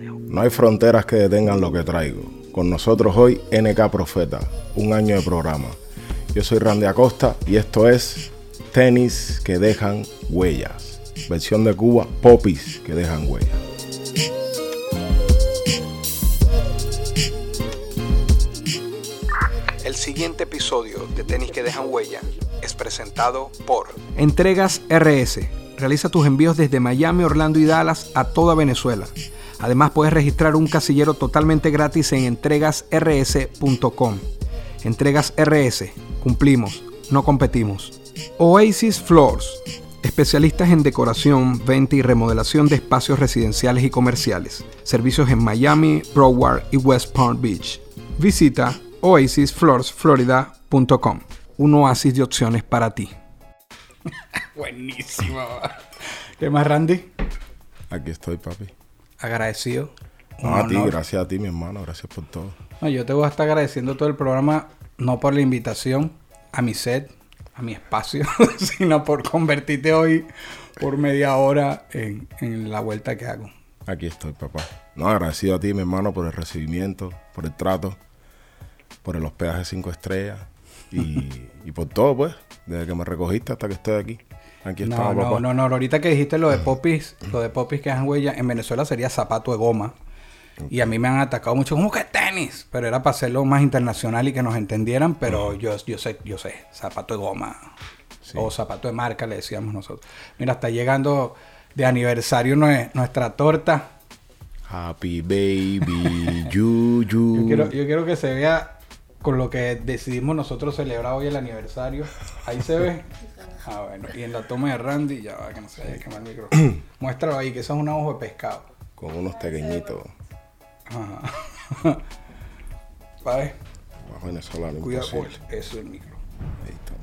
No hay fronteras que detengan lo que traigo. Con nosotros hoy NK Profeta, un año de programa. Yo soy Randy Acosta y esto es Tenis que dejan huellas. Versión de Cuba, Popis que dejan huellas. El siguiente episodio de Tenis que dejan huella es presentado por Entregas RS. Realiza tus envíos desde Miami, Orlando y Dallas a toda Venezuela. Además puedes registrar un casillero totalmente gratis en entregasrs.com. Entregas RS. Cumplimos, no competimos. Oasis Floors. Especialistas en decoración, venta y remodelación de espacios residenciales y comerciales. Servicios en Miami, Broward y West Palm Beach. Visita oasisfloorsflorida.com. Un oasis de opciones para ti. Buenísimo. ¿Qué más, Randy? Aquí estoy, papi. Agradecido. No, a ti, gracias a ti, mi hermano. Gracias por todo. No, yo te voy a estar agradeciendo todo el programa, no por la invitación a mi set, a mi espacio, sino por convertirte hoy por media hora en, en la vuelta que hago. Aquí estoy, papá. No, agradecido a ti, mi hermano, por el recibimiento, por el trato, por el hospedaje cinco estrellas y, y por todo, pues. Desde que me recogiste hasta que estoy aquí. Aquí No, estamos, no, papá. no, no, ahorita que dijiste lo de popis, lo de popis que dejan huella, en Venezuela sería zapato de goma. Y a mí me han atacado mucho, como que tenis, pero era para hacerlo más internacional y que nos entendieran, pero yo, yo sé, yo sé, zapato de goma. O zapato de marca, le decíamos nosotros. Mira, está llegando de aniversario nue- nuestra torta. Happy baby, you, you. Yo quiero, yo quiero que se vea con lo que decidimos nosotros celebrar hoy el aniversario. Ahí se ve. Ah, bueno. Y en la toma de Randy, ya va, que no se vaya a quemar el micrófono. Muéstralo ahí, que eso es un ojo de pescado. Con unos pequeñitos. Ajá. ¿Vale? Más venezolano Cuidado eso el micro.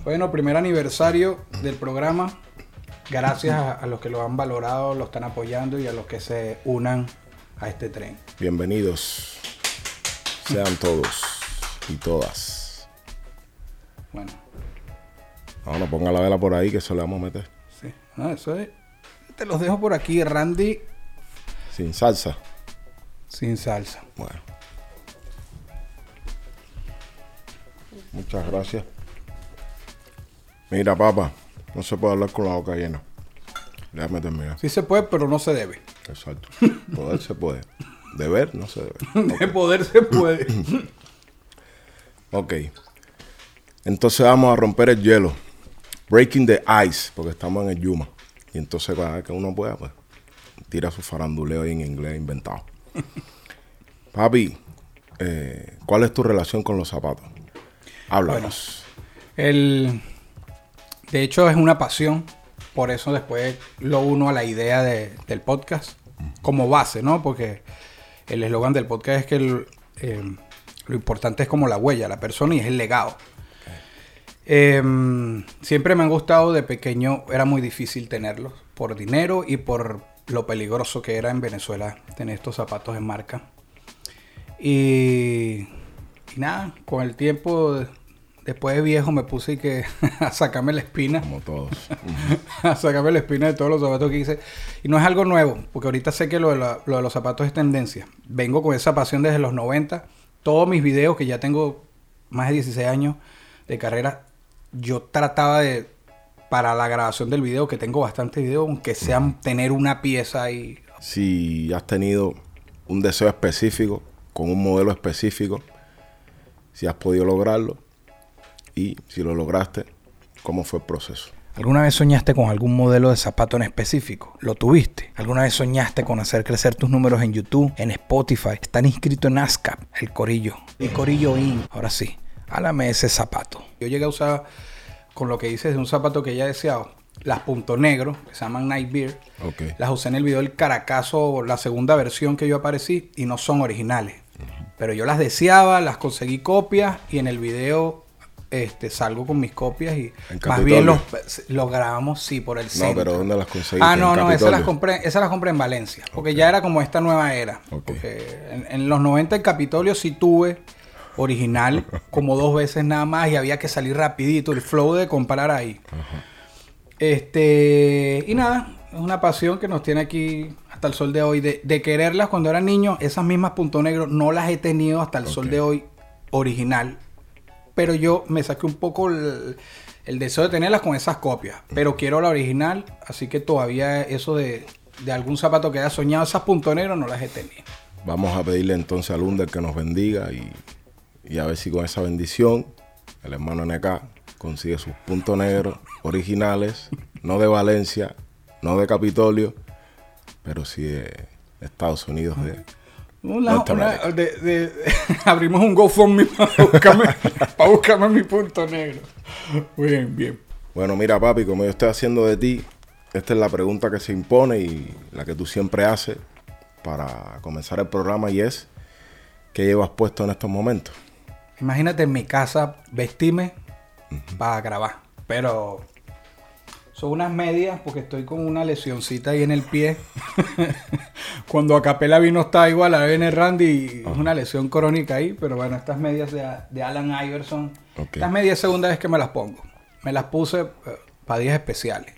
Bueno, primer aniversario del programa. Gracias a, a los que lo han valorado, lo están apoyando y a los que se unan a este tren. Bienvenidos. Sean todos y todas. Bueno, Vámonos, ponga la vela por ahí que eso le vamos a meter. sí. No, eso es. Te los dejo por aquí, Randy, Sin salsa. sin salsa. Bueno. Muchas gracias. Mira, papá, no se puede hablar con la boca llena. Déjame terminar. Sí se puede, pero no se debe. Exacto. Poder se puede. Deber no se debe. De poder se puede. Ok. Entonces vamos a romper el hielo. Breaking the ice, porque estamos en el Yuma. Y entonces cada vez que uno pueda, pues, tira su faranduleo ahí en inglés inventado. Papi, eh, ¿cuál es tu relación con los zapatos? Háblanos. El, de hecho, es una pasión. Por eso después lo uno a la idea de- del podcast como base, ¿no? Porque el eslogan del podcast es que el, eh, lo importante es como la huella, la persona y es el legado. Em, siempre me han gustado de pequeño, era muy difícil tenerlos por dinero y por lo peligroso que era en Venezuela tener estos zapatos en marca. Y, y nada, con el tiempo, después de viejo, me puse que a sacarme la espina, Como todos. a sacarme la espina de todos los zapatos que hice. Y no es algo nuevo, porque ahorita sé que lo de, la- lo de los zapatos es tendencia. Vengo con esa pasión desde los 90. Todos mis videos, que ya tengo más de 16 años de carrera, yo trataba de, para la grabación del video, que tengo bastantes videos, aunque sean tener una pieza ahí. si has tenido un deseo específico, con un modelo específico, si has podido lograrlo y si lo lograste, ¿cómo fue el proceso? ¿Alguna vez soñaste con algún modelo de zapato en específico? ¿Lo tuviste? ¿Alguna vez soñaste con hacer crecer tus números en YouTube, en Spotify? Están inscritos en ASCAP, el Corillo. El Corillo IN. Ahora sí, álame ese zapato. Yo llegué a usar, con lo que hice, de un zapato que ya he deseado, las punto negro, que se llaman Night Beer. Las usé en el video del Caracazo, la segunda versión que yo aparecí, y no son originales. Pero yo las deseaba, las conseguí copias, y en el video este, salgo con mis copias y ¿En más bien los, grabamos, sí, por el No, centro. pero ¿dónde las conseguiste? Ah, ¿En no, no, esas las compré, esas las compré en Valencia, porque ya era como esta nueva era. Porque en, en los 90 en Capitolio sí tuve original como dos veces nada más y había que salir rapidito, el flow de comprar ahí. Este, y nada, es una pasión que nos tiene aquí hasta el sol de hoy, de, de quererlas cuando era niño, esas mismas punto negro no las he tenido hasta el sol de hoy original, pero yo me saqué un poco el, el deseo de tenerlas con esas copias, pero quiero la original, así que todavía eso de, de algún zapato que haya soñado, esas punto negro no las he tenido. Vamos a pedirle entonces al Under que nos bendiga y, y a ver si con esa bendición el hermano NK consigue sus puntos negros originales, no de Valencia, no de Capitolio, pero sí de Estados Unidos. De, Una- de- de- abrimos un GoFundMe para buscarme, para buscarme mi punto negro. Bien, bien. Bueno, mira papi, como yo estoy haciendo de ti, esta es la pregunta que se impone y la que tú siempre haces para comenzar el programa y es, ¿qué llevas puesto en estos momentos? Imagínate en mi casa vestirme para grabar. Pero son unas medias porque estoy con una lesioncita ahí en el pie. Cuando Acapela vino estaba igual, ahora viene Randy es una lesión crónica ahí. Pero bueno, estas medias de, de Alan Iverson. Ok. Estas medias es segunda vez que me las pongo. Me las puse para días especiales.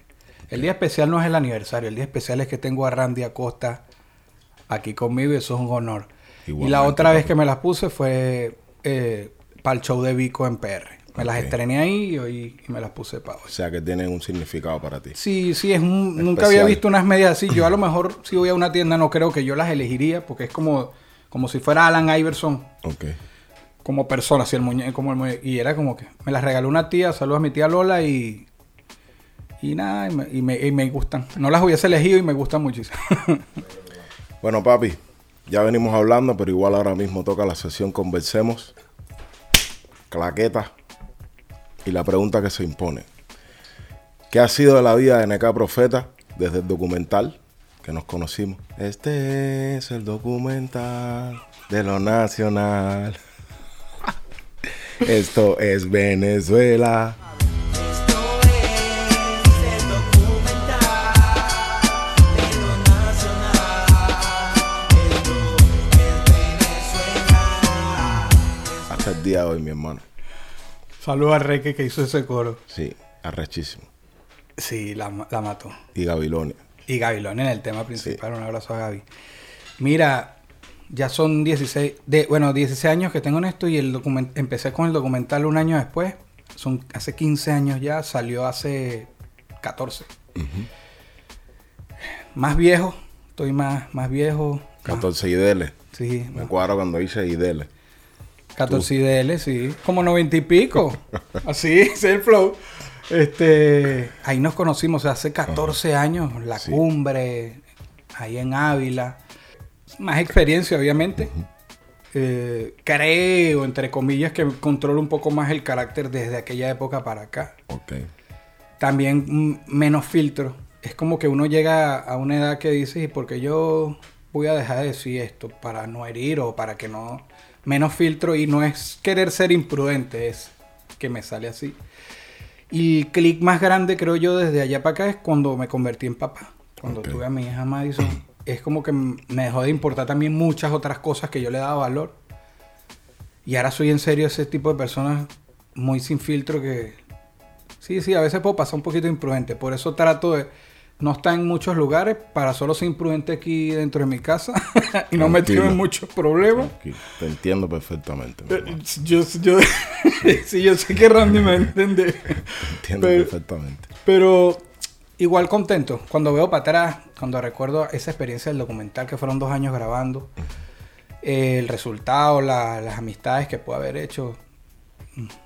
El día especial no es el aniversario, el día especial es que tengo a Randy Acosta aquí conmigo y eso es un honor. y la otra vez que me las puse fue para el show de Vico en PR. Me las estrené ahí y hoy y me las puse para hoy. O sea, que tienen un significado para ti. Sí, sí, es un- nunca había visto unas medias así. Yo a lo mejor si voy a una tienda no creo que yo las elegiría porque es como, como si fuera Alan Iverson Ok. como persona, así el muñeco, como el muñe- Y era como que me las regaló una tía, saludos a mi tía Lola y. Y nada, y me, y me- y me gustan. No las hubiese elegido y me gustan muchísimo. Bueno, papi, ya venimos hablando, pero igual ahora mismo toca la sesión Conversemos. Claqueta. Y la pregunta que se impone. ¿Qué ha sido de la vida de NK Profeta desde el documental que nos conocimos? Este es el documental de lo nacional. Esto es Venezuela. El día de hoy, mi hermano. saludos a Reque que hizo ese coro. Sí, arrechísimo. Sí, la, la mató. Y Gabilonia. Y Gavilón en el tema principal. Un abrazo a Gaby. Mira, ya son 16, de, bueno, 16 años que tengo en esto y el document, empecé con el documental un año después. Son hace 15 años ya, salió hace 14. Más viejo, estoy más, más viejo. más- 14 IDL. sí, Me cuadro cuando dice IDL. 14 IDL, sí. Como 90 y pico. Así, es el flow. Este, ahí nos conocimos hace 14 años, la Sí. cumbre, ahí en Ávila. Más experiencia, obviamente. Eh, creo, entre comillas, que controlo un poco más el carácter desde aquella época para acá. Ok. También mm, menos filtro. Es como que uno llega a una edad que dice, ¿y por qué yo voy a dejar de decir esto? Para no herir o para que no... Menos filtro y no es querer ser imprudente, es que me sale así. Y el clic más grande, creo yo, desde allá para acá es cuando me convertí en papá. Cuando tuve a mi hija Madison, es como que me dejó de importar también muchas otras cosas que yo le daba valor. Y ahora soy en serio ese tipo de personas muy sin filtro que... Sí, sí, a veces puedo pasar un poquito imprudente. Por eso trato de no estar en muchos lugares para solo ser imprudente aquí dentro de mi casa y no Tranquilo. en muchos problemas. Tranquilo. Te entiendo perfectamente. hermano. Yo, yo, sí, yo sé que Randy me entiende. Entiendo Pero- perfectamente. Pero igual contento. Cuando veo para atrás, cuando recuerdo esa experiencia del documental que fueron dos años grabando, eh, el resultado, la- las amistades que puedo haber hecho.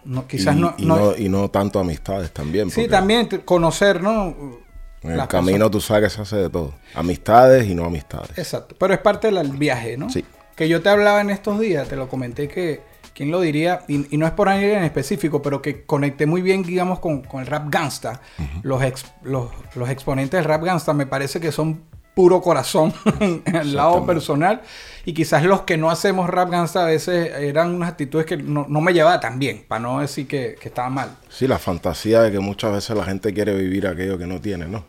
No, quizás y, no, y no- no, y no tanto amistades también. Sí, también conocer, ¿no? En el camino tú sabes que se hace de todo. Amistades y no amistades. Exacto. Pero es parte del viaje, ¿no? Sí. Que yo te hablaba en estos días, te lo comenté que ¿quién lo diría? Y, y no es por alguien en específico, pero que conecté muy bien, digamos, con, con el rap gangsta. los, ex- los, los exponentes del rap gangsta me parece que son puro corazón en el lado personal. Y quizás los que no hacemos rap gangsta a veces eran unas actitudes que no, no me llevaba tan bien, para no decir que, que estaba mal. Sí, la fantasía de que muchas veces la gente quiere vivir aquello que no tiene, ¿no?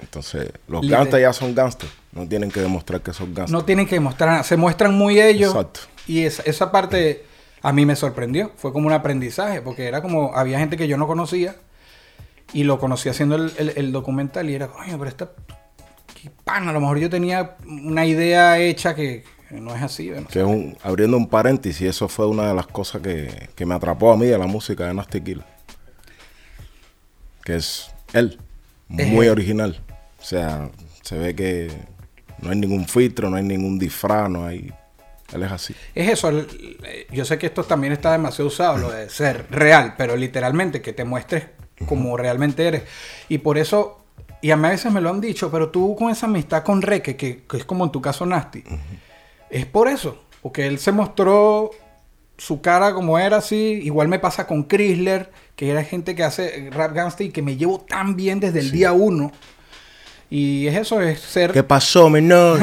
Entonces, los gangsters ya son gangsters. No tienen que demostrar que son gangsters. No tienen que mostrar nada, se muestran muy ellos. Exacto. Y esa, esa parte a mí me sorprendió. Fue como un aprendizaje, porque era como, había gente que yo no conocía y lo conocí haciendo el, el- el documental y era, coño, pero esta, pana, a lo mejor yo tenía una idea hecha que, que no es así. Que un, abriendo un paréntesis, eso fue una de las cosas que, que me atrapó a mí de la música de Nasty Killa. Que es él, Es muy él. original. O sea, se ve que no hay ningún filtro, no hay ningún disfraz, no hay... Él es así. Es eso, el- yo sé que esto también está demasiado usado, lo de ser real, pero literalmente que te muestres como realmente eres. Y por eso, y a mí a veces me lo han dicho, pero tú con esa amistad con Reque, que, que es como en tu caso Nasty, es por eso, porque él se mostró su cara como era así, igual me pasa con Chrysler, que era gente que hace rap gangsta y que me llevo tan bien desde el día uno. Y es eso, es ser... ¿Qué pasó, menor?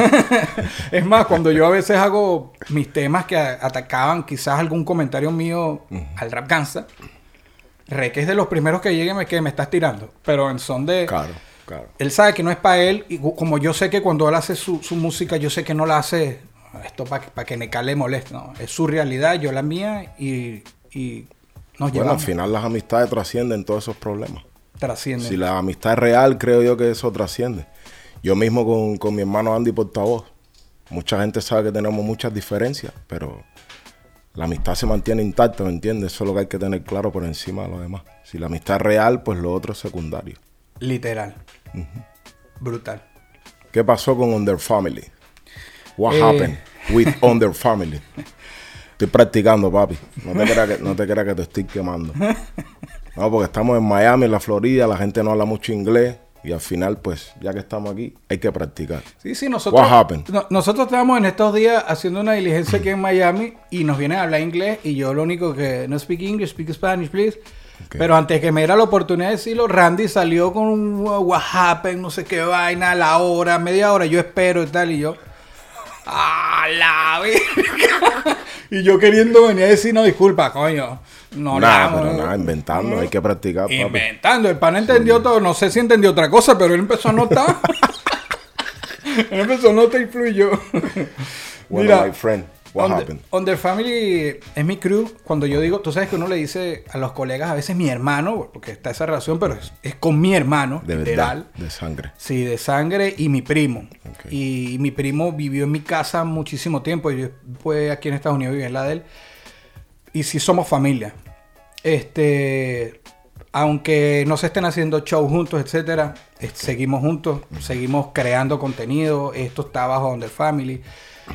Es más, cuando yo a veces hago mis temas que atacaban quizás algún comentario mío al rap gangsta, Reque es de los primeros que lleguen me, que me estás tirando. Pero en son de... claro, claro. Él sabe que no es para él. Y como yo sé que cuando él hace su, su música, yo sé que no la hace esto para que Necal le moleste. No, es su realidad, yo la mía y, y nos Bueno, al final las amistades trascienden todos esos problemas. Trasciende. Si la amistad es real, creo yo que eso trasciende. Yo mismo con, con mi hermano Andy Portavoz, mucha gente sabe que tenemos muchas diferencias, pero la amistad se mantiene intacta, ¿me entiendes? Eso es lo que hay que tener claro por encima de lo demás. Si la amistad es real, pues lo otro es secundario. Literal. Brutal. ¿Qué pasó con Under Family? What Eh. happened with Under Family? Estoy practicando, papi. No te creas que, no te, creas que te estoy quemando. No, porque estamos en Miami, en la Florida, la gente no habla mucho inglés. Y al final, pues, ya que estamos aquí, hay que practicar. Sí, sí, nosotros. What happened? no- nosotros estábamos en estos días haciendo una diligencia aquí en Miami y nos vienen a hablar inglés y yo lo único que no speak English, speak Spanish, please. Pero antes que me diera la oportunidad de decirlo, Randy salió con un what happened, no sé qué vaina, la hora, media hora, yo espero y tal, y yo. ¡Ah, la verga! y yo queriendo venir a decir, no, disculpa, coño. No, nada, la- pero nada, inventando, hay que practicar, papi. Inventando. El pan entendió todo. No sé si entendió otra cosa, pero él empezó a notar. él empezó a notar y fluyó. Bueno, my friend, what on the, happened? on the Family es mi crew. Cuando yo digo, tú sabes que uno le dice a los colegas a veces mi hermano, porque está esa relación, pero es, es con mi hermano, De literal. verdad, de sangre. Sí, de sangre y mi primo. Y, mi primo vivió en mi casa muchísimo tiempo. Yo fue aquí en Estados Unidos, viví en la de él. Y sí somos familia. Este, aunque no se estén haciendo shows juntos, etcétera, seguimos juntos, seguimos creando contenido. Esto está bajo Under Family.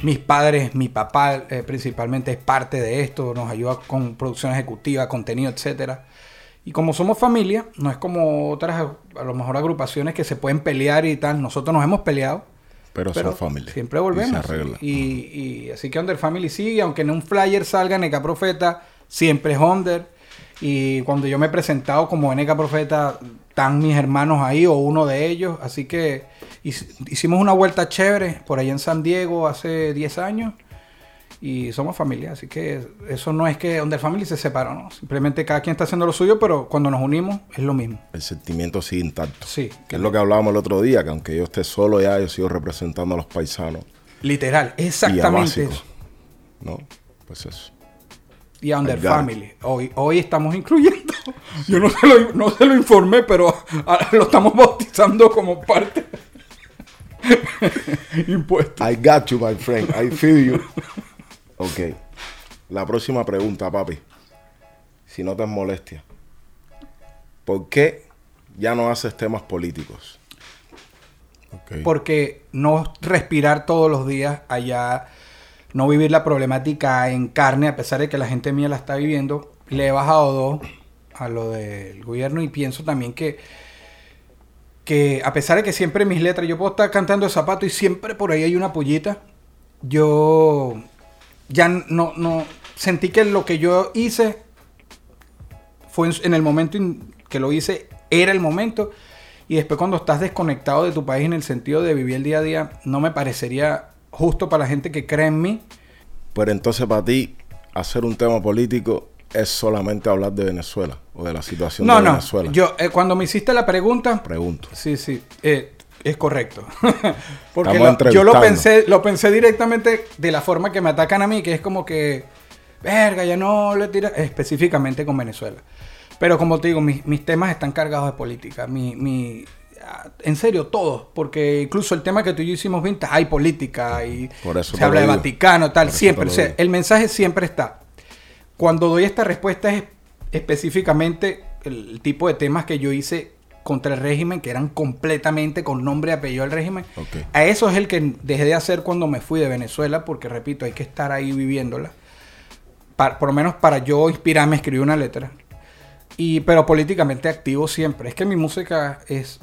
Mis padres, mi papá eh, principalmente es parte de esto, nos ayuda con producción ejecutiva, contenido, etcétera. Y como somos familia, no es como otras, a lo mejor agrupaciones que se pueden pelear y tal. Nosotros nos hemos peleado, Pero, pero son familia. siempre Y volvemos. se arregla. Y, y así que Under Family sigue, aunque en un flyer salga NK Profeta, siempre es Under. Y cuando yo me he presentado como NK Profeta, están mis hermanos ahí o uno de ellos. Así que hic- hicimos una vuelta chévere por allá en San Diego hace 10 años. Y somos familia, así que eso no es que Under Family se separó, ¿no? Simplemente cada quien está haciendo lo suyo, pero cuando nos unimos es lo mismo. El sentimiento sigue intacto. Sí. Que es lo que hablábamos el otro día, que aunque yo esté solo ya, yo sigo representando a los paisanos. Literal, Y a exactamente básico, eso. ¿No? Pues eso. Y a Under I it. Family. Hoy, hoy estamos incluyendo. Yo no se lo, no se lo informé, pero lo estamos bautizando como parte impuesto. I got you, my friend. I feel you. Ok. La próxima pregunta, papi. Si no te es molestia. ¿Por qué ya no haces temas políticos? Porque no respirar todos los días allá, no vivir la problemática en carne, a pesar de que la gente mía la está viviendo, le he bajado dos a lo del gobierno y pienso también que que a pesar de que siempre mis letras, yo puedo estar cantando de zapato y siempre por ahí hay una pollita, yo ya no, no, sentí que lo que yo hice fue en, el momento in- que lo hice, era el momento. Y después cuando estás desconectado de tu país en el sentido de vivir el día a día, no me parecería justo para la gente que cree en mí. Pero entonces para ti, hacer un tema político es solamente hablar de Venezuela o de la situación No, de no. Venezuela. Yo, eh, cuando me hiciste la pregunta, Pregunto. Sí, sí, eh, es correcto. Porque lo- yo lo pensé, lo pensé directamente de la forma que me atacan a mí, que es como que, verga, ya no le tira, específicamente con Venezuela. Pero como te digo, mis, mis temas están cargados de política. Mi, mi, en serio, todos. Porque incluso el tema que tú y yo hicimos vintage, hay política y Por eso se habla de. Vaticano, tal, siempre. o sea, el mensaje siempre está. Cuando doy esta respuesta es específicamente el, tipo de temas que yo hice contra el régimen, que eran completamente con nombre y apellido del régimen. A eso es el que dejé de hacer cuando me fui de Venezuela, porque repito, hay que estar ahí viviéndola. Pa- por lo menos para yo inspirarme, escribir una letra. Y, pero políticamente activo siempre. Es que mi música es,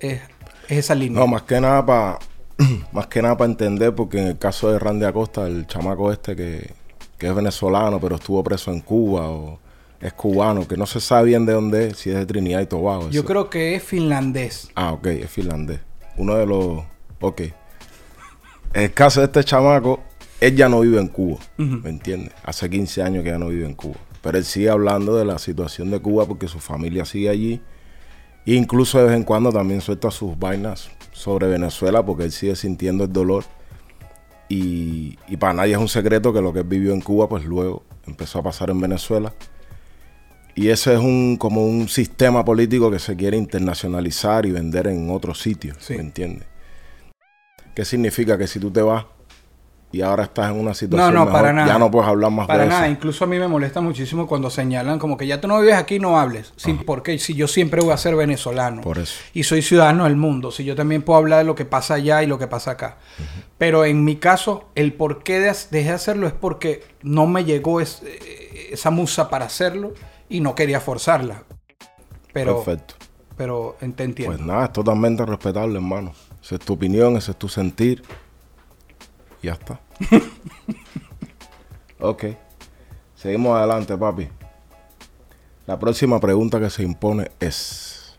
es, es esa línea. No, más que nada para más que nada para entender, porque en el caso de Randy Acosta, el chamaco este que, que es venezolano, pero estuvo preso en Cuba o es cubano, que no se sabe bien de dónde es, si es de Trinidad y Tobago. yo ese. creo que es finlandés. Ah, ok, es finlandés. Uno de los... Ok. En el caso de este chamaco, él ya no vive en Cuba, ¿me entiendes? Hace 15 años que ya no vive en Cuba. Pero él sigue hablando de la situación de Cuba porque su familia sigue allí. Incluso de vez en cuando también suelta sus vainas sobre Venezuela porque él sigue sintiendo el dolor. Y, y para nadie es un secreto que lo que él vivió en Cuba, pues luego empezó a pasar en Venezuela. Y ese es un como un sistema político que se quiere internacionalizar y vender en otros sitios, Sí. ¿me entiendes? ¿Qué significa? Que si tú te vas y ahora estás en una situación no, mejor, para nada. ya no puedes hablar más Para de nada, eso. incluso a mí me molesta muchísimo cuando señalan como que ya tú no vives aquí, no hables. Sí, porque si yo siempre voy a ser venezolano. Por eso. Y soy ciudadano del mundo. Si yo también puedo hablar de lo que pasa allá y lo que pasa acá. Pero en mi caso, el por qué de- dejé de hacerlo es porque no me llegó es- eh, esa musa para hacerlo y no quería forzarla. Pero, Perfecto. pero te entiendo. Pues nada, es totalmente respetable, hermano. Esa es tu opinión, ese es tu sentir. Y ya está. ok. Seguimos adelante, papi. La próxima pregunta que se impone es: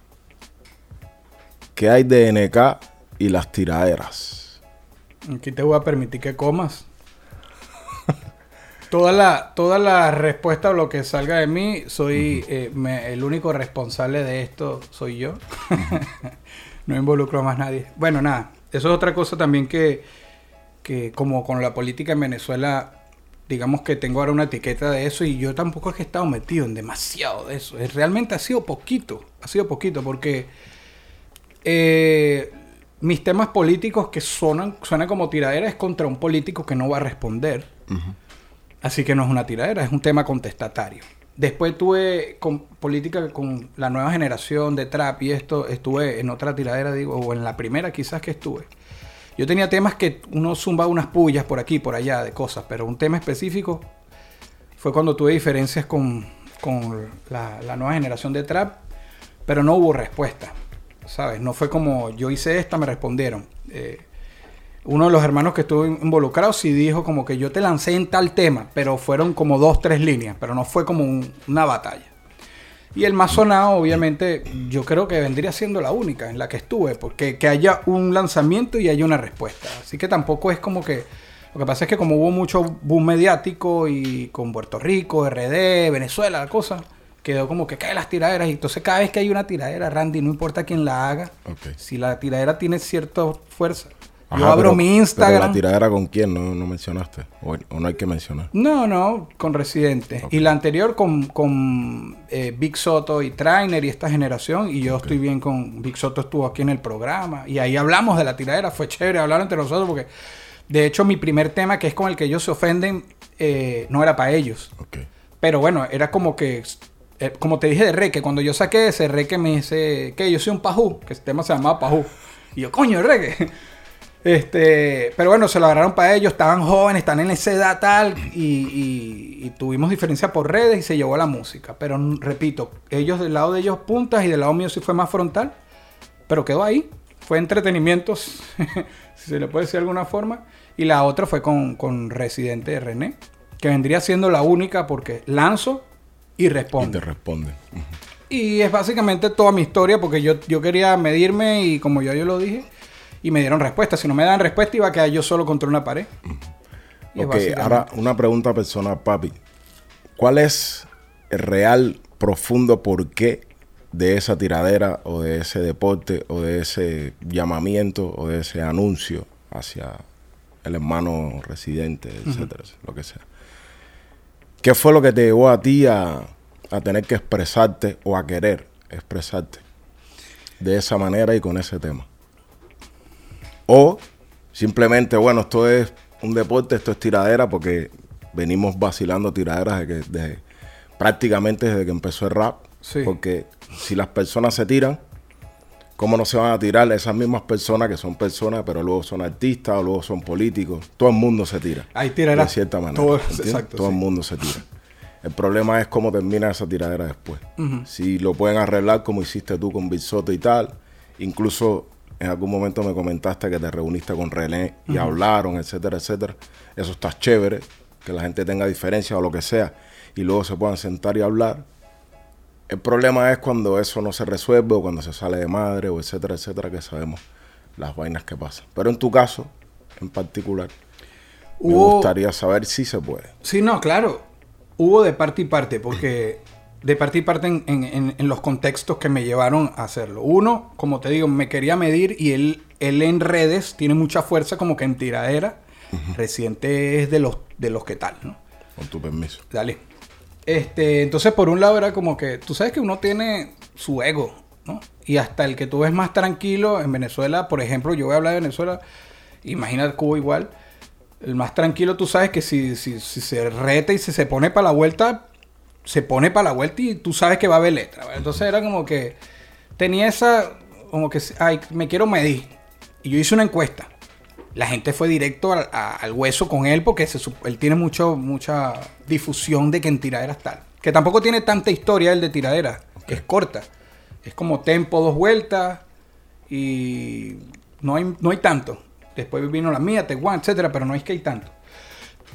¿Qué hay de NK y las tiraderas? Aquí te voy a permitir que comas. Toda la, toda la respuesta a lo que salga de mí, soy eh, me- el único responsable de esto, soy yo. no involucro a más nadie. Bueno, nada, eso es otra cosa también que, que como con la política en Venezuela, digamos que tengo ahora una etiqueta de eso y yo tampoco es que he estado metido en demasiado de eso. Es- Realmente ha sido poquito, ha sido poquito porque eh, mis temas políticos que suenan, suenan como tiradera es contra un político que no va a responder. Así que no es una tiradera, es un tema contestatario. Después tuve con política con la nueva generación de trap y esto, estuve en otra tiradera, digo, o en la primera quizás que estuve. Yo tenía temas que uno zumba unas pullas por aquí, por allá, de cosas, pero un tema específico fue cuando tuve diferencias con, con la, nueva generación de trap, pero no hubo respuesta, ¿sabes? No fue como yo hice esta, me respondieron. Eh, uno de los hermanos que estuvo involucrado sí dijo como que yo te lancé en tal tema, pero fueron como dos, tres líneas, pero no fue como un- una batalla. Y el más sonado, obviamente, yo creo que vendría siendo la única en la que estuve, porque que haya un lanzamiento y haya una respuesta. Así que tampoco es como que... Lo que pasa es que como hubo mucho boom mediático y con Puerto Rico, RD, Venezuela, la cosa, quedó como que caen las tiraderas. Y entonces cada vez que hay una tiradera, Randy, no importa quién la haga, si la tiradera tiene cierta fuerza. Ajá, yo abro pero- mi Pero Instagram. la tiradera con quién, no, no mencionaste. O, o no hay que mencionar. No, no, con Residente. Y la anterior con, con eh, Big Soto y Trainer y esta generación. Y yo estoy bien con Big Soto, estuvo aquí en el programa. Y ahí hablamos de la tiradera. Fue chévere hablar entre nosotros porque, de hecho, mi primer tema, que es con el que ellos se ofenden, eh, no era para ellos. Pero bueno, era como que, eh, como te dije de Reque, cuando yo saqué ese Reque me dice, que yo soy un pajú, que ese tema se llamaba pajú. Y yo, coño, Reque. Este, pero bueno, se lo agarraron para ellos, estaban jóvenes, están en esa edad tal, y, y- y tuvimos diferencia por redes y se llevó a la música. Pero repito, ellos del lado de ellos puntas y del lado mío sí fue más frontal, pero quedó ahí. Fue entretenimiento, si se le puede decir de alguna forma. Y la otra fue con, con Residente de René, que vendría siendo la única porque lanzo y Y responden. Ujú. Y es básicamente toda mi historia porque yo, yo quería medirme y como yo, yo lo dije, y me dieron respuesta. Si no me dan respuesta iba a quedar yo solo contra una pared. Y Ok, ahora una pregunta personal, papi. ¿Cuál es el real, profundo porqué de esa tiradera o de ese deporte o de ese llamamiento o de ese anuncio hacia el hermano residente, etcétera, lo que sea? ¿Qué fue lo que te llevó a ti a, a tener que expresarte o a querer expresarte de esa manera y con ese tema? O simplemente, bueno, esto es un deporte, esto es tiradera, porque venimos vacilando tiraderas de que, de- prácticamente desde que empezó el rap. Sí. Porque si las personas se tiran, ¿cómo no se van a tirar esas mismas personas que son personas, pero luego son artistas o luego son políticos? Todo el mundo se tira. Hay tiraderas, De cierta manera. todo- exacto, Todo sí. el mundo se tira. El problema es cómo termina esa tiradera después. Si lo pueden arreglar como hiciste tú con Bisoto y tal. Incluso en algún momento me comentaste que te reuniste con René y hablaron, etcétera, etcétera. Eso está chévere, que la gente tenga diferencia o lo que sea, y luego se puedan sentar y hablar. El problema es cuando eso no se resuelve o cuando se sale de madre o etcétera, etcétera, que sabemos las vainas que pasan. Pero en tu caso, en particular, me gustaría saber si se puede. Sí, no, claro. Hubo de parte y parte, porque de parte y parte en, en- en- los contextos que me llevaron a hacerlo. Uno, como te digo, me quería medir y él, él en redes tiene mucha fuerza como que en tiradera. Reciente es de los, de los que tal, ¿no? Con tu permiso. Dale. Este, entonces, por un lado era como que, tú sabes que uno tiene su ego, ¿no? Y hasta el que tú ves más tranquilo en Venezuela, por ejemplo, yo voy a hablar de Venezuela, imagina Cuba igual, el más tranquilo tú sabes que si, si, si se reta y si se pone para la vuelta, se pone para la vuelta y tú sabes que va a haber letra. Entonces era como que tenía esa, como que, ay, me quiero medir. Y yo hice una encuesta. La gente fue directo al, hueso con él porque se él tiene mucho, mucha difusión de que en tiraderas tal. Que tampoco tiene tanta historia el de tiradera. Es corta. Es como tempo, dos vueltas y no hay, no hay tanto. Después vino la mía, Teguán, etcétera, pero no es que hay tanto.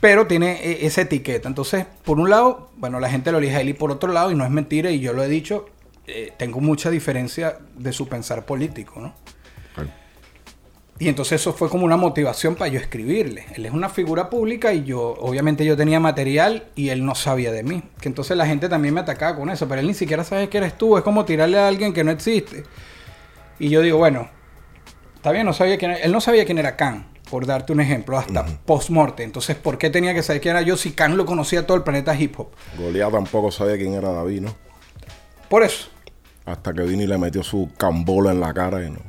Pero tiene eh, esa etiqueta. Entonces, por un lado, bueno, la gente lo elige a él y por otro lado, y no es mentira, y yo lo he dicho, eh, tengo mucha diferencia de su pensar político, ¿no? Y entonces eso fue como una motivación para yo escribirle. Él es una figura pública y yo, obviamente yo tenía material y él no sabía de mí. Que entonces la gente también me atacaba con eso, pero él ni siquiera sabe que eres tú. Es como tirarle a alguien que no existe. Y yo digo, bueno, está bien, no sabía quién era- él no sabía quién era Khan, por darte un ejemplo, hasta post-morte. Entonces, ¿por qué tenía que saber quién era yo si Khan lo conocía todo el planeta hip hop? Goliat tampoco sabía quién era David, ¿no? Por eso. Hasta que vino y le metió su cambola en la cara y no.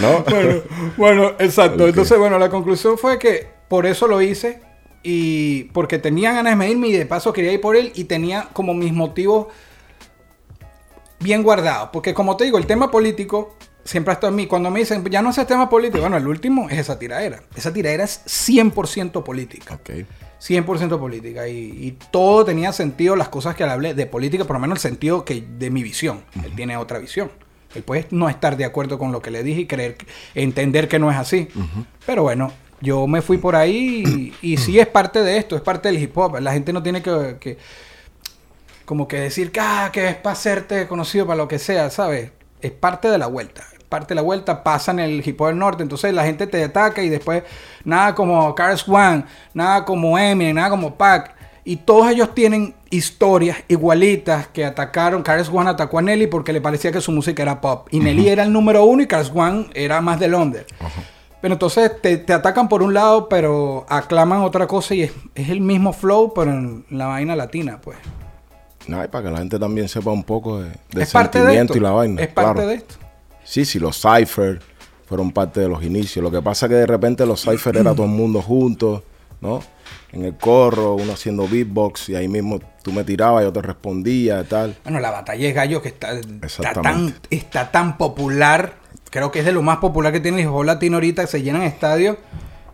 ¿No? Bueno, bueno, exacto. Entonces, bueno, la conclusión fue que por eso lo hice y porque tenía ganas de medirme y de paso quería ir por él y tenía como mis motivos bien guardados. Porque como te digo, el tema político siempre ha estado en mí. Cuando me dicen, ya no haces tema político, bueno, el último es esa tiradera. Esa tiradera es 100% política. Ok. 100% política y, y todo tenía sentido, las cosas que le hablé de política, por lo menos el sentido que de mi visión. Él tiene otra visión. Él puede no estar de acuerdo con lo que le dije y creer, entender que no es así. Pero bueno, yo me fui por ahí y, y sí es parte de esto, es parte del hip hop. La gente no tiene que, que- como que decir que, ah, que es para hacerte conocido para lo que sea, ¿sabes? Es parte de la vuelta. Es parte de la vuelta, pasa en el hip hop del norte. Entonces la gente te ataca y después nada como Cars One, nada como Eminem, nada como Pac. Y todos ellos tienen historias igualitas que atacaron. Cars One atacó a Nelly porque le parecía que su música era pop. Y Nelly era el número uno y Cars One era más de Londres. Pero entonces te, te atacan por un lado, pero aclaman otra cosa y es, es el mismo flow, pero en la vaina latina, pues. Para que la gente también sepa un poco de, es parte de sentimiento esto. y la vaina. Es parte claro. de esto. Sí, sí, los cypher fueron parte de los inicios. Lo que pasa es que de repente los cypher era todo el mundo juntos, ¿no? En el corro, uno haciendo beatbox y ahí mismo tú me tirabas, yo te respondía y tal. Bueno, la batalla de gallo que está, está, tan, está tan popular. Creo que es de lo más popular que tiene el latino ahorita. Se llenan estadios.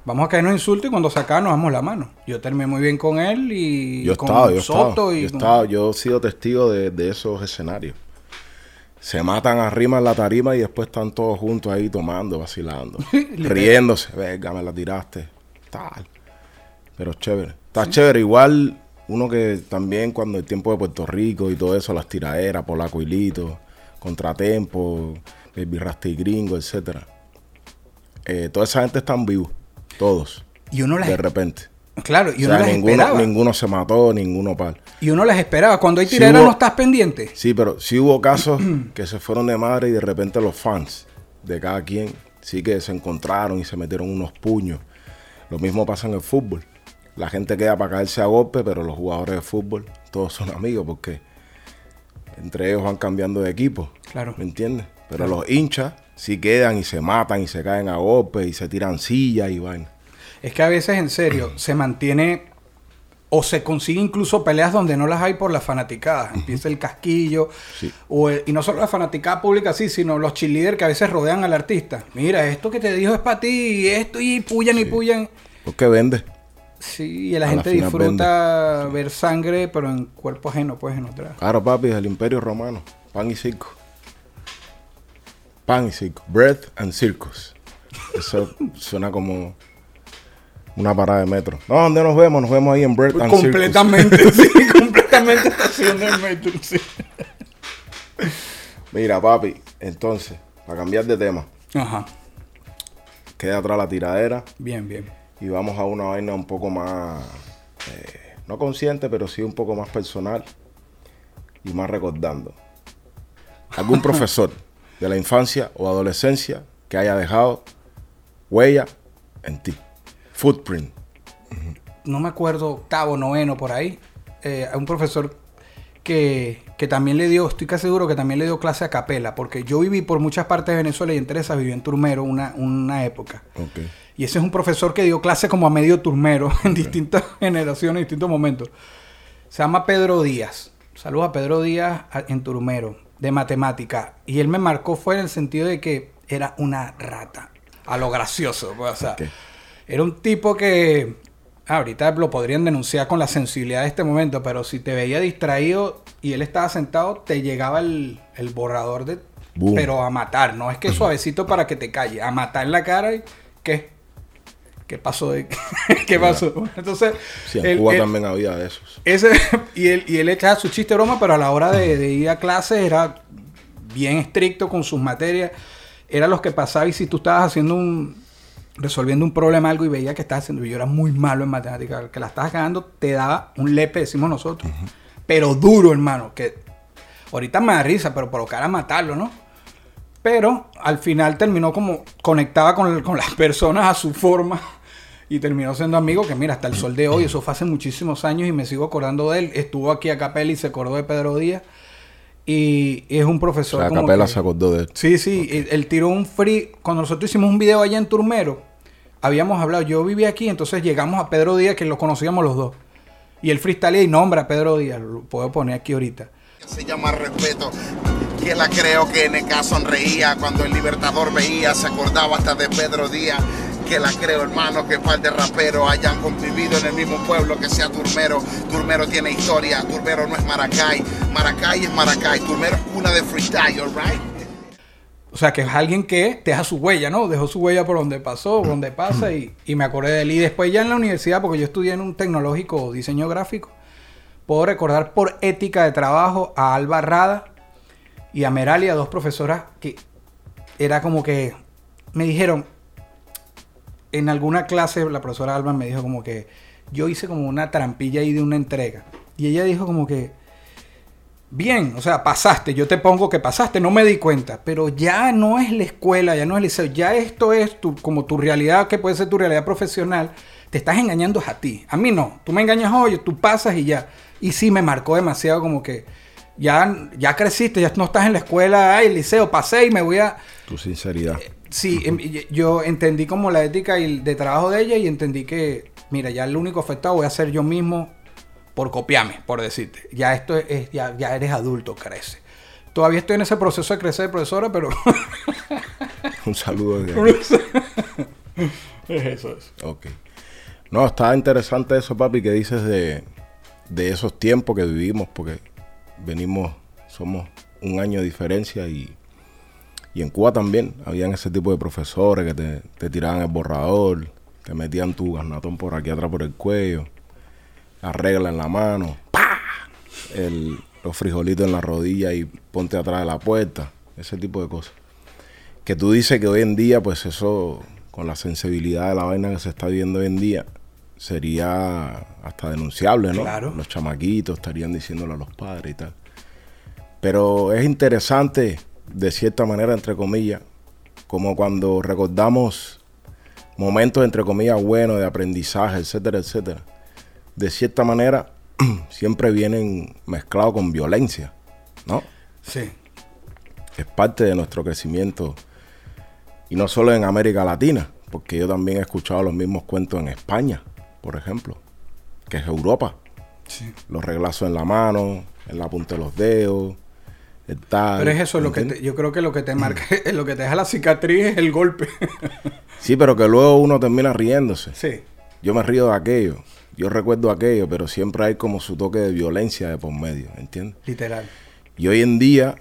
Vamos a caernos insultos y cuando se acaba nos damos la mano. Yo terminé muy bien con él y Yo con estaba, yo Soto estaba, y yo con- estaba, yo he sido testigo de, de esos escenarios. se matan arriba en la tarima y después están todos juntos ahí tomando, vacilando, riéndose. Venga, me la tiraste. Tal. Pero chévere. Está chévere. Igual uno que también cuando el tiempo de Puerto Rico y todo eso, las tiraderas, Polaco y Lito, Contratempo, Baby Rasta y Gringo, etcétera. Eh, toda esa gente están vivos. Todos. Y uno las, De repente. claro, y O uno sea, las ninguno, esperaba. ninguno se mató, ninguno pal. Y uno las esperaba. Cuando hay Sí tiradera hubo- no estás pendiente. Sí, pero sí hubo casos que se fueron de madre y de repente los fans de cada quien sí que se encontraron y se metieron unos puños. Lo mismo pasa en el fútbol. La gente queda para caerse a golpe, pero los jugadores de fútbol todos son amigos porque entre ellos van cambiando de equipo. Claro. ¿Me entiendes? Pero los hinchas sí quedan y se matan y se caen a golpe y se tiran sillas y vaina. Es que a veces, en serio, se mantiene o se consigue incluso peleas donde no las hay por las fanaticadas. Empieza el casquillo. Sí. O el- y no solo la fanaticada pública, sí, sino los cheerleaders que a veces rodean al artista. Mira, esto que te dijo es para ti, y esto, y pullan y pullan. Porque vende. Sí, y la A gente disfruta ver sangre, pero en cuerpo ajeno, pues en otra. Claro, papi, es el imperio romano. Pan y circo. Pan y circo. Bread and circus. Eso suena como una parada de metro. No, ¿dónde nos vemos? Nos vemos ahí en Bread and Completamente, sí, completamente estación del metro, sí. Circus. Mira, papi, entonces, para cambiar de tema, Ajá, queda atrás la tiradera bien, bien. y vamos a una vaina un poco más, eh, no consciente, pero sí un poco más personal y más recordando. ¿Algún profesor de la infancia o adolescencia que haya dejado huella en ti? Footprint. no me acuerdo, octavo, noveno, por ahí, eh, a un profesor que, que también le dio, estoy casi seguro que también le dio clase a capela, porque yo viví por muchas partes de Venezuela y entre esas viví en Turmero una, una época. Y ese es un profesor que dio clase como a medio turmero en distintas generaciones, en distintos momentos. Se llama Pedro Díaz. Saludos a Pedro Díaz en Turmero, de matemática. Y él me marcó fue en el sentido de que era una rata. A lo gracioso. pues, o sea, era un tipo que ah, ahorita lo podrían denunciar con la sensibilidad de este momento, pero si te veía distraído y él estaba sentado, te llegaba el, el borrador de... Boom. Pero a matar, no es que suavecito para que te calle, a matar en la cara y... ¿Qué? ¿Qué pasó? De... ¿Qué pasó? Entonces... Sí, en Cuba también había de esos. ese, y, él, y él echaba su chiste broma, pero a la hora de, de ir a clases era bien estricto con sus materias. Era los que pasaba y si tú estabas haciendo un... resolviendo un problema algo y veía que estabas haciendo... Yo era muy malo en matemáticas. Que la estabas ganando, te daba un lepe, decimos nosotros. Pero duro, hermano. Que ahorita me da risa, pero provocar a matarlo, ¿no? Pero al final terminó como conectaba con, con las personas a su forma y terminó siendo amigo que mira, hasta el sol de hoy, eso fue hace muchísimos años y me sigo acordando de él. Estuvo aquí a Capella y se acordó de Pedro Díaz y es un O profesor sea, como Capela que- se acordó de él. Sí, sí, él, él tiró un free. Cuando nosotros hicimos un video allá en Turmero, habíamos hablado, yo vivía aquí, entonces llegamos a Pedro Díaz, que lo conocíamos los dos. Y él freestyle y nombra a Pedro Díaz, lo puedo poner aquí ahorita. Se llama respeto. Que la creo que NK sonreía cuando el Libertador veía, se acordaba hasta de Pedro Díaz. Que la creo, hermano, que par de raperos hayan convivido en el mismo pueblo que sea Turmero. Turmero tiene historia, Turmero no es Maracay. Maracay es Maracay, Turmero es cuna de freestyle, alright? O sea, que es alguien que deja su huella, ¿no? Dejó su huella por donde pasó, por donde pasa, y, y me acordé de él. Y después ya en la universidad, porque yo estudié en un tecnológico diseño gráfico, puedo recordar por ética de trabajo a Alba Rada y a Meralia, dos profesoras que era como que me dijeron, en alguna clase la profesora Alba me dijo como que yo hice como una trampilla ahí de una entrega. Y ella dijo como que, bien, o sea, pasaste, yo te pongo que pasaste, no me di cuenta, pero ya no es la escuela, ya no es el liceo, ya esto es tu, como tu realidad, que puede ser tu realidad profesional, te estás engañando a ti, a mí no, tú me engañas hoy, tú pasas y ya. Y sí me marcó demasiado como que ya, ya creciste, ya no estás en la escuela, ay, el liceo, pasé y me voy a... Tu sinceridad. Sí, em, yo entendí como la ética y el de trabajo de ella y entendí que, mira, ya el único afectado voy a ser yo mismo por copiarme, por decirte. Ya esto es, ya, ya eres adulto, crece. Todavía estoy en ese proceso de crecer, profesora, pero Un saludo de aquí. eso, es. Ok. No, está interesante eso, papi, que dices de, de esos tiempos que vivimos, porque venimos, somos un año de diferencia y, y en Cuba también habían ese tipo de profesores que te, te tiraban el borrador, te metían tu garnatón por aquí atrás por el cuello, la regla en la mano. El- los frijolitos en la rodilla y ponte atrás de la puerta, ese tipo de cosas. Que tú dices que hoy en día, pues eso, con la sensibilidad de la vaina que se está viendo hoy en día, sería hasta denunciable, ¿no? Claro. Los chamaquitos estarían diciéndole a los padres y tal. Pero es interesante, de cierta manera, entre comillas, como cuando recordamos momentos, entre comillas, buenos de aprendizaje, etcétera, etcétera. De cierta manera, siempre vienen mezclados con violencia, ¿no? Sí. Es parte de nuestro crecimiento. Y no solo en América Latina, porque yo también he escuchado los mismos cuentos en España, por ejemplo, que es Europa. Sí. Los reglazos en la mano, en la punta de los dedos, tal. Pero es eso, lo que te- yo creo que lo que te marca, lo que te deja la cicatriz es el golpe. Sí, pero que luego uno termina riéndose. sí. Yo me río de aquello, yo recuerdo aquello, pero siempre hay como su toque de violencia de por medio, ¿entiendes? Literal. Y hoy en día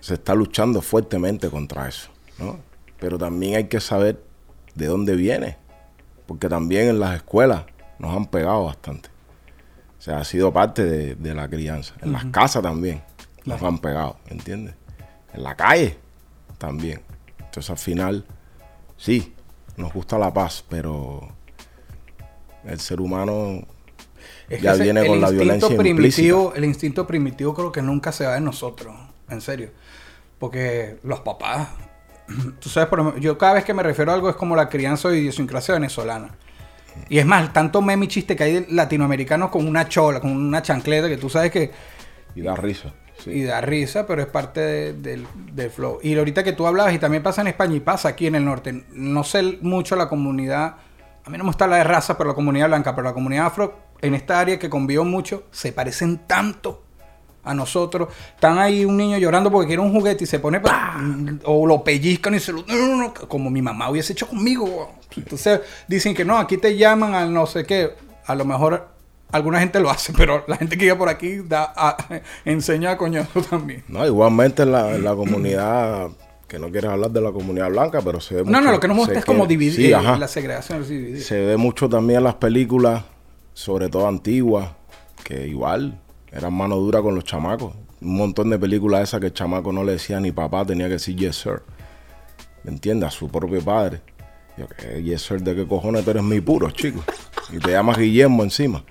se está luchando fuertemente contra eso, ¿no? Pero también hay que saber de dónde viene, porque también en las escuelas nos han pegado bastante. O sea, ha sido parte de, de la crianza. En las casas también nos Claro. han pegado, ¿entiendes? En la calle también. Entonces al final, sí, nos gusta la paz, pero el ser humano Es Ya ese- viene con la violencia primitivo, El instinto primitivo creo que nunca se va de nosotros, en serio. Porque los papás, tú sabes, por yo cada vez que me refiero a algo es como la crianza o idiosincrasia venezolana. Y es más, tanto meme y chiste que hay de latinoamericanos con una chola, con una chancleta, que tú sabes que y da risa. Sí. y da risa, pero es parte de- del, del flow. Y ahorita que tú hablabas, y también pasa en España y pasa aquí en el norte, no sé mucho la comunidad, a mí no me gusta la de raza, pero la comunidad blanca, pero la comunidad afro, en esta área que convivo mucho, se parecen tanto a nosotros. Están ahí un niño llorando porque quiere un juguete y se pone, o lo pellizcan y se lo... no, no, no, como mi mamá hubiese hecho conmigo. Entonces dicen que no, aquí te llaman al no sé qué. A lo mejor alguna gente lo hace, pero la gente que vive por aquí da, a- enseña a coñazo también. No, igualmente en la, en la comunidad, que no quieres hablar de la comunidad blanca, pero se ve No, mucho. no, lo que no me gusta sé es como dividir Sí, ajá. la segregación. dividir. Se ve mucho también en las películas, sobre todo antiguas, que igual eran mano dura con los chamacos. Un montón de películas esas que el chamaco no le decía ni papá, tenía que decir yes sir. ¿Me entiendes? A su propio padre. Yo, ¿qué yes sir? ¿De qué cojones tú eres mi puro, chico? Y te llamas Guillermo encima.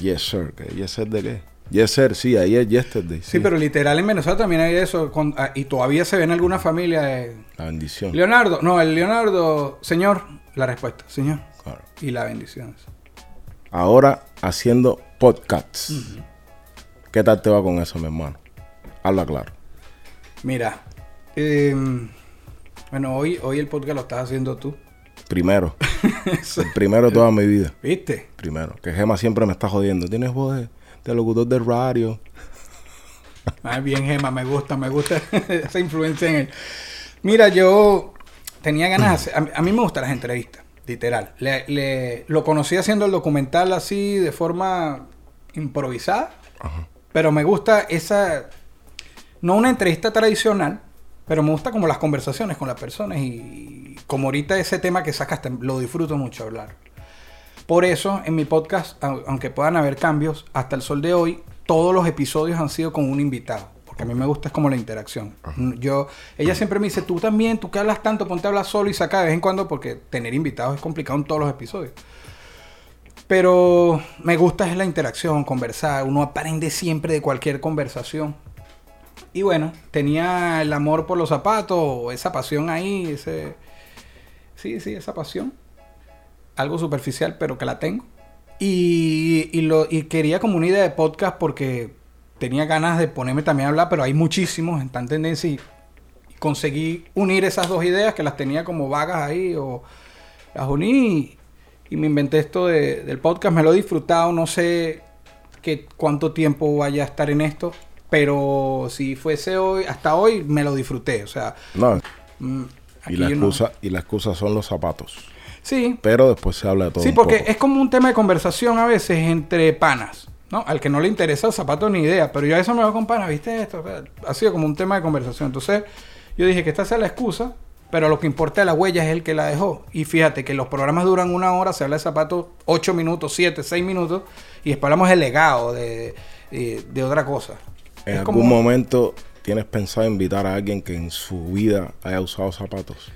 Yes sir. ¿Qué? ¿Yes sir de qué? Yes sir, sí, ahí es yesterday. Sí, pero literal en Venezuela también hay eso. con- ah, y todavía se ve en alguna familia. de, La bendición. Leonardo, no, el Leonardo, señor, la respuesta, señor. Claro. Y la bendición. Ahora haciendo podcasts. ¿Qué tal te va con eso, mi hermano? Habla claro. Mira, em, bueno, hoy, hoy el podcast lo estás haciendo tú. Primero. el primero de toda mi vida. ¿Viste? Primero. Que Gema siempre me está jodiendo. Tienes voz de, de locutor de radio. Ah, bien, Gema, me gusta, me gusta esa influencia en él. Mira, yo tenía ganas de hacer. A, mí- a mí me gustan las entrevistas, literal. Le, le- lo conocí haciendo el documental así de forma improvisada, pero me gusta esa. No una entrevista tradicional, pero me gusta como las conversaciones con las personas y como ahorita ese tema que sacaste, lo disfruto mucho hablar. Por eso, en mi podcast, au- aunque puedan haber cambios, hasta el sol de hoy, todos los episodios han sido con un invitado. Porque a mí me gusta es como la interacción. Yo, ella siempre me dice, tú también, tú que hablas tanto, ponte a hablar solo y saca de vez en cuando, porque tener invitados es complicado en todos los episodios. Pero me gusta es la interacción, conversar. Uno aprende siempre de cualquier conversación. Y bueno, tenía el amor por los zapatos, esa pasión ahí, ese... Sí, sí, esa pasión. Algo superficial, pero que la tengo. Y, lo, y quería como una idea de podcast porque tenía ganas de ponerme también a hablar, pero hay muchísimos, está en tendencia y, conseguí unir esas dos ideas que las tenía como vagas ahí o las uní y, me inventé esto de- del podcast, me lo he disfrutado, no sé qué, cuánto tiempo vaya a estar en esto, pero si fuese hoy, hasta hoy me lo disfruté, o sea... No. mm, Y la, no- excusa, y la excusa son los zapatos. Sí, Pero después se habla de todo. Sí, un porque poco. es como un tema de conversación a veces entre panas. No, al que no le interesa el zapato ni idea, pero yo a eso me voy con pana, ¿viste esto? O sea, Ha sido como un tema de conversación. Entonces, yo dije que esta sea la excusa, pero lo que importa de la huella es el que la dejó. Y fíjate que los programas duran una hora, se habla de zapatos 8 minutos, 7, 6 minutos, y después hablamos de legado, de, de, de otra cosa. En Es algún como- momento tienes pensado invitar a alguien que en su vida haya usado zapatos.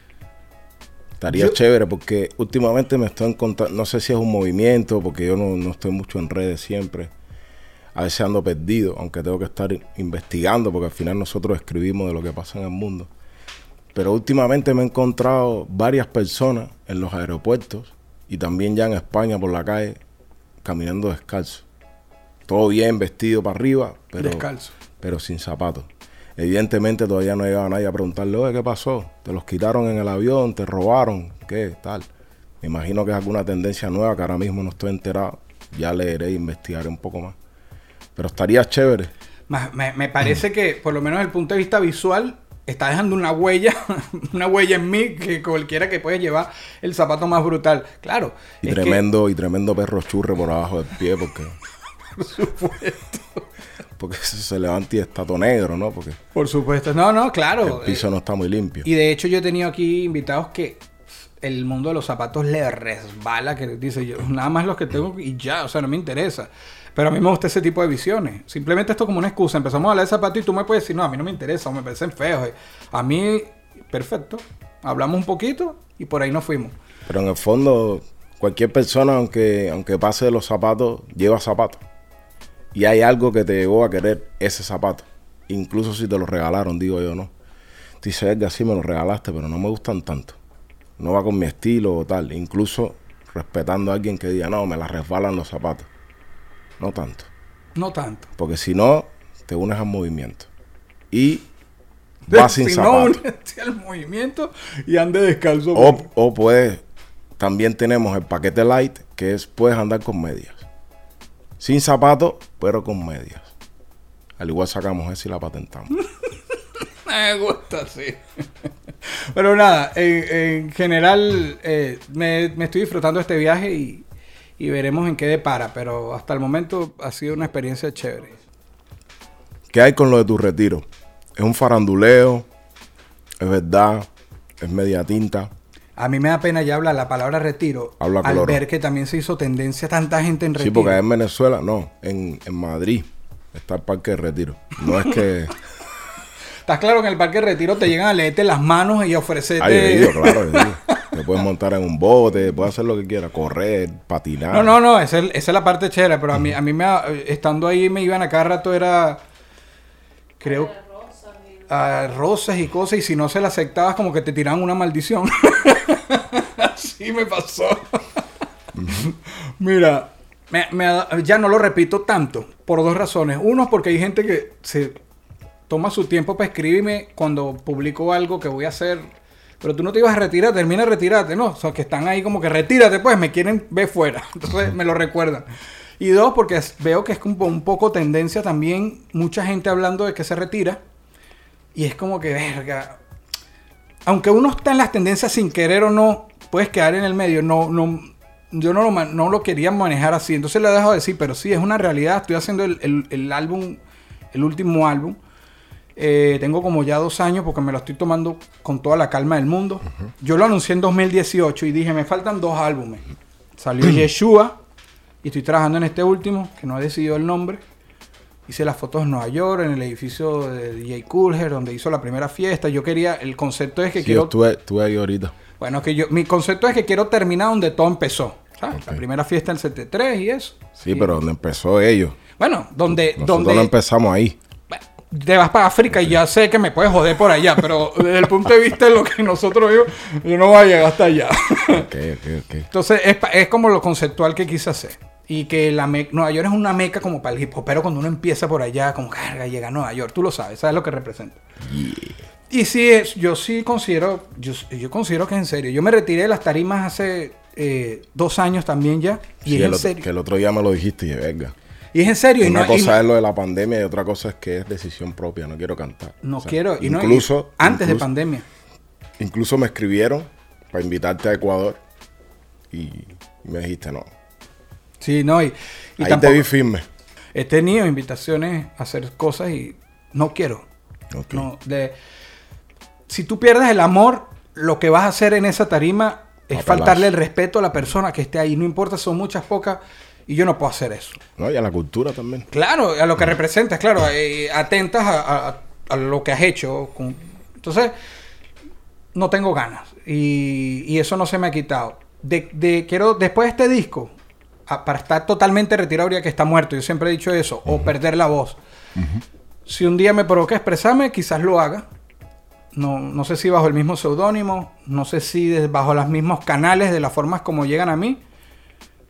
Estaría Yo- chévere porque últimamente me estoy encontrando, no sé si es un movimiento, porque yo no, no estoy mucho en redes siempre. A veces ando perdido, aunque tengo que estar investigando, porque al final nosotros escribimos de lo que pasa en el mundo. Pero últimamente me he encontrado varias personas en los aeropuertos y también ya en España por la calle caminando descalzo. Todo bien vestido para arriba, pero, Descalzo. Pero sin zapatos. Evidentemente todavía no ha llegado nadie a preguntarle, oye, ¿qué pasó? ¿Te los quitaron en el avión? ¿Te robaron? ¿Qué? Tal. Me imagino que es alguna tendencia nueva que ahora mismo no estoy enterado. Ya leeré e investigaré un poco más. Pero estaría chévere. Me, me parece que, por lo menos desde el punto de vista visual, está dejando una huella, una huella en mí que cualquiera que puede llevar el zapato más brutal. Claro. Y que- tremendo, y tremendo perro churre por abajo del pie porque. Porque se levanta y está todo negro, ¿no? Porque por supuesto. No, no, claro. el piso no está muy limpio. Y de hecho yo he tenido aquí invitados que el mundo de los zapatos le resbala, que dice yo, nada más los que tengo y ya, o sea, no me interesa. Pero a mí me gusta ese tipo de visiones. Simplemente esto como una excusa. Empezamos a hablar de zapatos y tú me puedes decir, no, a mí no me interesa o me parecen feos. A mí, perfecto. Hablamos un poquito y por ahí nos fuimos. Pero en el fondo, cualquier persona, aunque, aunque pase de los zapatos, lleva zapatos. Y hay algo que te llevó a querer ese zapato. Incluso si te lo regalaron, digo yo, no. Tú dices, Edgar, sí me lo regalaste, pero no me gustan tanto. No va con mi estilo o tal. Incluso respetando a alguien que diga, no, me la resbalan los zapatos. No tanto. No tanto. Porque si no, te unes al movimiento. Y vas sin si no, zapatos. únete al movimiento y ande descalzo. O, o puedes, también tenemos el paquete light, que es puedes andar con medias. Sin zapatos, pero con medias. Al igual sacamos esa y la patentamos. Me gusta, sí. Pero nada, en, en general eh, me, me estoy disfrutando este viaje y, y veremos en qué depara. Pero hasta el momento ha sido una experiencia chévere. ¿Qué hay con lo de tu retiro? ¿Es un faranduleo? ¿Es verdad? ¿Es media tinta? A mí me da pena ya hablar la palabra retiro Habla al ver que también se hizo tendencia tanta gente en retiro. Sí, porque en Venezuela, no, en, en Madrid está el parque de retiro. No es que... Estás claro que en el parque de retiro te llegan a leerte las manos y a ofrecerte... Ay, he ido, claro, ido. Te puedes montar en un bote, puedes hacer lo que quieras, correr, patinar. No, no, no, esa es, esa es la parte chévere, pero a mí, a mí me, ha- estando ahí me iban a cada rato era, creo, a y cosas, y si no se la aceptabas como que te tiraban una maldición. Así me pasó. Mira, me- ya no lo repito tanto, por dos razones. Uno, porque hay gente que se toma su tiempo para escribirme cuando publico algo que voy a hacer. Pero tú no te ibas a retirar, termina retirarte, ¿no? O sea, que están ahí como que retírate, pues, me quieren ver fuera. Entonces me lo recuerdan. Y dos, porque veo que es como un poco tendencia también, mucha gente hablando de que se retira. Y es como que, verga. Aunque uno está en las tendencias sin querer o no, puedes quedar en el medio. No, no, yo no lo, no lo quería manejar así. Entonces le dejo decir, pero sí, es una realidad. Estoy haciendo el, el- el álbum, el último álbum. Eh, tengo como ya dos años porque me lo estoy tomando con toda la calma del mundo. Yo lo anuncié en 2018 y dije, me faltan dos álbumes. Salió Yeshua y estoy trabajando en este último, que no he decidido el nombre. Hice las fotos en Nueva York, en el edificio de DJ Coolher, donde hizo la primera fiesta. Yo quería, el concepto es que Sí, quiero... yo estuve, estuve ahí ahorita. Bueno, que yo, mi concepto es que quiero terminar donde todo empezó. ¿sabes? La primera fiesta del 73 y eso. Sí, Y- pero donde empezó ellos. Bueno, donde... Nosotros donde no empezamos ahí. te vas para África y ya sé que me puedes joder por allá, pero desde el punto de vista de lo que nosotros vimos, yo no voy a llegar hasta allá. Ok, ok, ok. Entonces, es, es como lo conceptual que quise hacer. Y que la me- Nueva York es una meca como para el hip hop, pero cuando uno empieza por allá, como carga, llega a Nueva York, tú lo sabes, sabes lo que representa. Y sí, es, yo sí considero, yo, yo considero que es en serio. Yo me retiré de las tarimas hace eh, dos años también ya, y Sí, es el en serio. Que el otro día me lo dijiste y verga. Y es en serio. y Una no, y cosa no- es lo de la pandemia y otra cosa es que es decisión propia. No quiero cantar. no O sea, quiero. Y no- y incluso, antes de incluso- pandemia. Incluso me escribieron para invitarte a Ecuador y me dijiste no. Sí, no, y, y Ahí tampoco- te vi firme. He tenido invitaciones a hacer cosas y no quiero. No, de, si tú pierdes el amor, lo que vas a hacer en esa tarima es faltarle el respeto a la persona que esté ahí. No importa, son muchas, pocas, y yo no puedo hacer eso. No, y a la cultura también. Claro, a lo que representas, claro, eh, atentas a, a- a lo que has hecho. con- Entonces, no tengo ganas. Y, y eso no se me ha quitado. De, de- quiero, después de este disco, para estar totalmente retirado, habría que está muerto. Yo siempre he dicho eso. O perder la voz. Si un día me provoca expresarme, quizás lo haga. No, no sé si bajo el mismo seudónimo, no sé si bajo los mismos canales, de las formas como llegan a mí.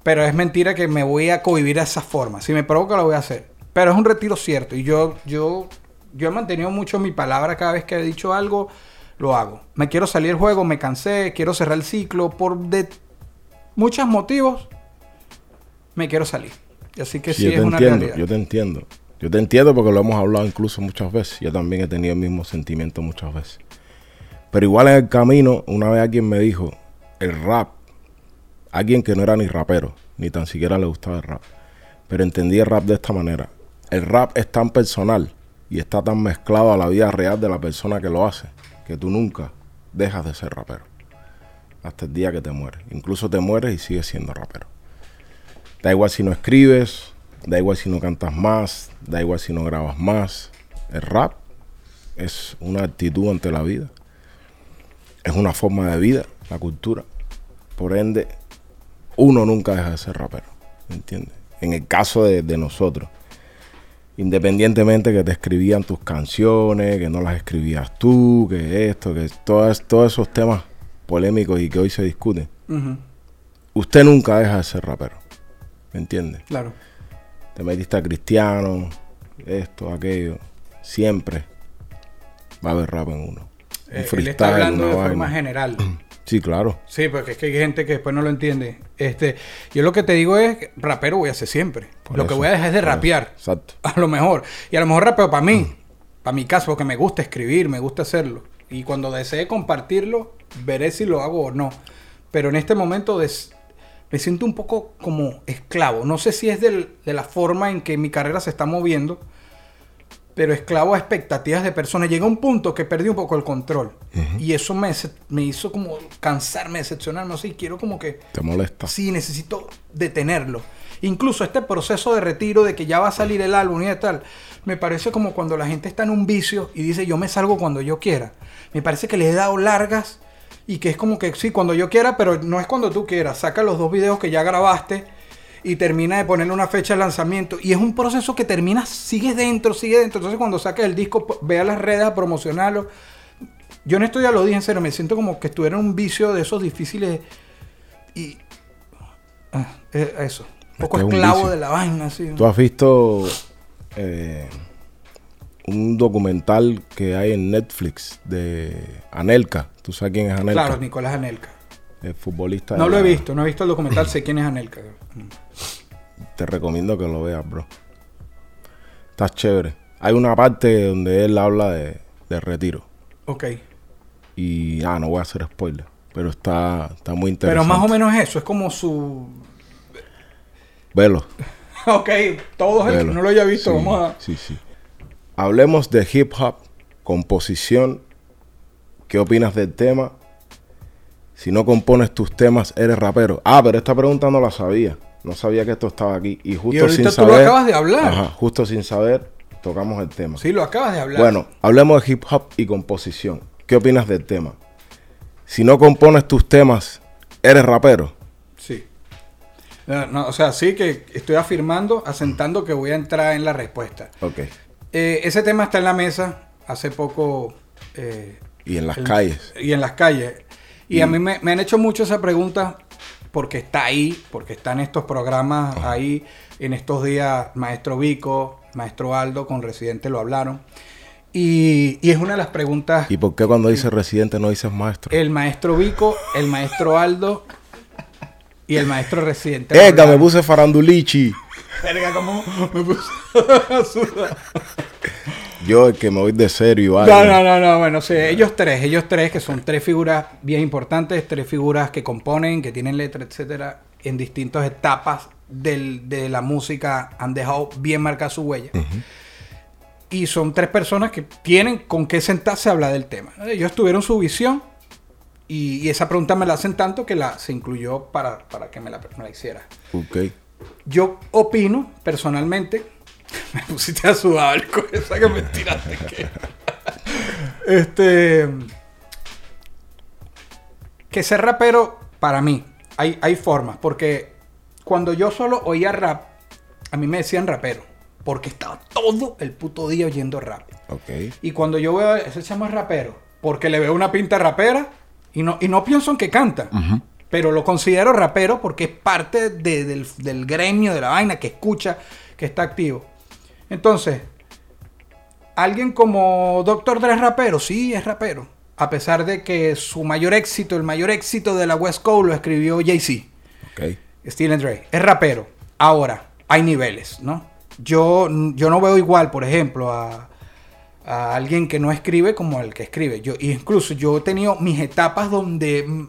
Pero es mentira que me voy a cohibir a esa forma. Si me provoca, lo voy a hacer. Pero es un retiro cierto. Y yo, yo, yo he mantenido mucho mi palabra cada vez que he dicho algo, lo hago. Me quiero salir del juego, me cansé, quiero cerrar el ciclo. Por de muchos motivos, me quiero salir. Así que sí, Sí, yo es te una entiendo, realidad. yo te entiendo. Yo te entiendo porque lo hemos hablado incluso muchas veces. Yo también he tenido el mismo sentimiento muchas veces. Pero igual en el camino, una vez alguien me dijo, el rap, alguien que no era ni rapero, ni tan siquiera le gustaba el rap, pero entendía el rap de esta manera. El rap es tan personal y está tan mezclado a la vida real de la persona que lo hace, que tú nunca dejas de ser rapero. Hasta el día que te mueres. Incluso te mueres y sigues siendo rapero. Da igual si no escribes, da igual si no cantas más, da igual si no grabas más. El rap es una actitud ante la vida. Es una forma de vida, la cultura. Por ende, uno nunca deja de ser rapero. ¿me ¿Entiendes? En el caso de, de nosotros. Independientemente que te escribían tus canciones, que no las escribías tú, que esto, que todas, todos esos temas polémicos y que hoy se discuten. Usted nunca deja de ser rapero. ¿Me entiendes? claro. te metiste a cristiano, esto, aquello, siempre va a haber rap en uno. Un Eh, él está hablando de forma general. Sí, claro. Sí, porque es que hay gente que después no lo entiende. Este, yo lo que te digo es, que rapero voy a ser siempre. Por lo que voy a dejar es de eso. rapear. Exacto. A lo mejor. Y a lo mejor rapeo para mí. Para mi caso, porque me gusta escribir, me gusta hacerlo. Y cuando desee compartirlo, veré si lo hago o no. Pero en este momento des- me siento un poco como esclavo. No sé si es del- de la forma en que mi carrera se está moviendo, pero esclavo a expectativas de personas. Llega un punto que perdí un poco el control. Y eso me, me hizo como cansarme, decepcionarme. Así quiero como que Te molesta. Sí, necesito detenerlo. Incluso este proceso de retiro de que ya va a salir el álbum y de tal, me parece como cuando la gente está en un vicio y dice yo me salgo cuando yo quiera. Me parece que le he dado largas y que es como que sí, cuando yo quiera, pero no es cuando tú quieras. Saca los dos videos que ya grabaste y termina de ponerle una fecha de lanzamiento. Y es un proceso que termina, sigues dentro, sigue dentro. Entonces cuando saques el disco, ve a las redes a promocionarlo. Yo en esto ya lo dije en serio, me siento como que estuviera en un vicio de esos difíciles y... ah, eh, eso. Un poco que es un esclavo de la vaina, así. ¿Tú has visto eh, un documental que hay en Netflix de Anelka? ¿Tú sabes quién es Anelka? Claro, Nicolás Anelka. El futbolista. No lo he visto, no he visto el documental, sé quién es Anelka. Te recomiendo que lo veas, bro. Está chévere. Hay una parte donde él habla de, de retiro. Ok. Y, ah, no voy a hacer spoiler. Pero está, está muy Pero interesante. más o menos eso, es como su... Velo. ok, todos el que velo. no lo haya visto, Sí, vamos a... Sí, sí. Hablemos de hip hop, composición. ¿Qué opinas del tema? Si no compones tus temas, eres rapero. Ah, pero esta pregunta no la sabía. No sabía que esto estaba aquí. Y justo Y ahorita sin tú saber. lo acabas de hablar. Ajá, justo sin saber, tocamos el tema. Sí, lo acabas de hablar. Bueno, hablemos de hip hop y composición. ¿Qué opinas del tema? Si no compones tus temas, eres rapero. Sí. No, no, o sea, sí que estoy afirmando, asentando que voy a entrar en la respuesta. Ok. Eh, ese tema está en la mesa hace poco. eh, Y en las el- calles. Y en las calles. Y a mí me, me han hecho mucho esa pregunta porque está ahí, porque está en estos programas ahí, en estos días, Maestro Vico, Maestro Aldo con Residente lo hablaron. Y, y es una de las preguntas, ¿Y por qué cuando dices residente no dices maestro? el Maestro Vico, el Maestro Aldo y el Maestro Residente. ¡Ega, me puse farandulichi! Verga, ¿cómo me puse a sudar? Yo, el que me voy de serio. No, algo. no, no, no, bueno, sí, ellos tres, ellos tres que son tres figuras bien importantes, tres figuras que componen, que tienen letra, etcétera, en distintas etapas del- de la música han dejado bien marcada su huella. Y son tres personas que tienen con qué sentarse a hablar del tema. Ellos tuvieron su visión y, y esa pregunta me la hacen tanto que la, se incluyó para, para que me la, me la hiciera. Ok. Yo opino, personalmente, me pusiste a sudar con esa que me tiraste. que- este. Que ser rapero, para mí, hay, hay formas. Porque cuando yo solo oía rap, a mí me decían rapero. Porque estaba todo el puto día oyendo rap. Ok. Y cuando yo veo ese chamo es rapero, porque le veo una pinta rapera y no, y no pienso en que canta, pero lo considero rapero porque es parte de- del, del gremio, de la vaina, que escucha, que está activo. Entonces, alguien como Doctor Dre es rapero, sí, es rapero. A pesar de que su mayor éxito, el mayor éxito de la West Coast lo escribió Jay-Z. Ok. Steven Dre. Es rapero. Ahora, hay niveles, ¿no? Yo, yo no veo igual, por ejemplo, a, a alguien que no escribe como al que escribe. Yo, incluso yo he tenido mis etapas donde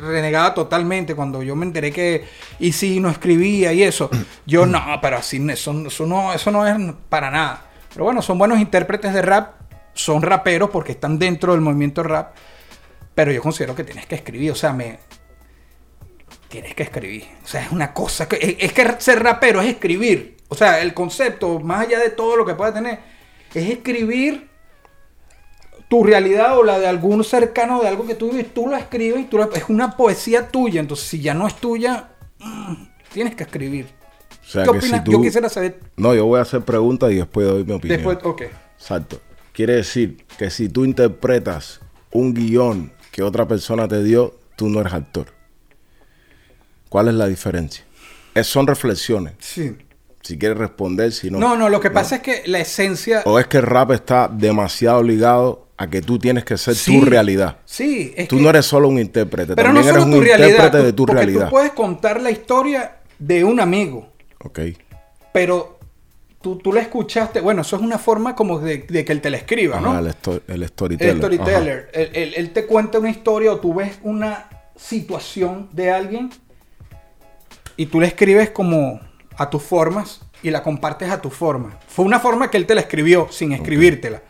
renegaba totalmente cuando yo me enteré que y si no escribía y eso. Yo no, pero así eso, eso no, eso no es para nada. Pero bueno, son buenos intérpretes de rap, son raperos porque están dentro del movimiento rap. Pero yo considero que tienes que escribir, o sea, me, tienes que escribir. O sea, es una cosa que es, es que ser rapero es escribir. O sea, el concepto, más allá de todo lo que pueda tener, es escribir tu realidad o la de algún cercano de algo que tú vives, tú lo escribes y tú lo- es una poesía tuya. Entonces, si ya no es tuya, mm, tienes que escribir. O sea ¿Qué que opinas? si tú... Yo quisiera saber No, yo voy a hacer preguntas y después doy mi opinión. después, ok. Exacto. Quiere decir que si tú interpretas un guion que otra persona te dio, tú no eres actor. ¿Cuál es la diferencia? Es, son reflexiones. Sí. Si quieres responder, si no. No, no, lo que pasa es que la esencia... O es que el rap está demasiado ligado a que tú tienes que ser Sí, tu realidad. Sí, es Tú que- no eres solo un intérprete, Pero no también solo eres tu un realidad, intérprete tú- de tu porque realidad. tú puedes contar la historia de un amigo, Ok. pero tú, tú la escuchaste, bueno, eso es una forma como de, de que él te la escriba, Ajá, ¿no? el, sto- el El storyteller. storyteller. Él, él- él te cuenta una historia o tú ves una situación de alguien y tú la escribes como a tus formas y la compartes a tu forma. Fue una forma que él te la escribió sin escribírtela.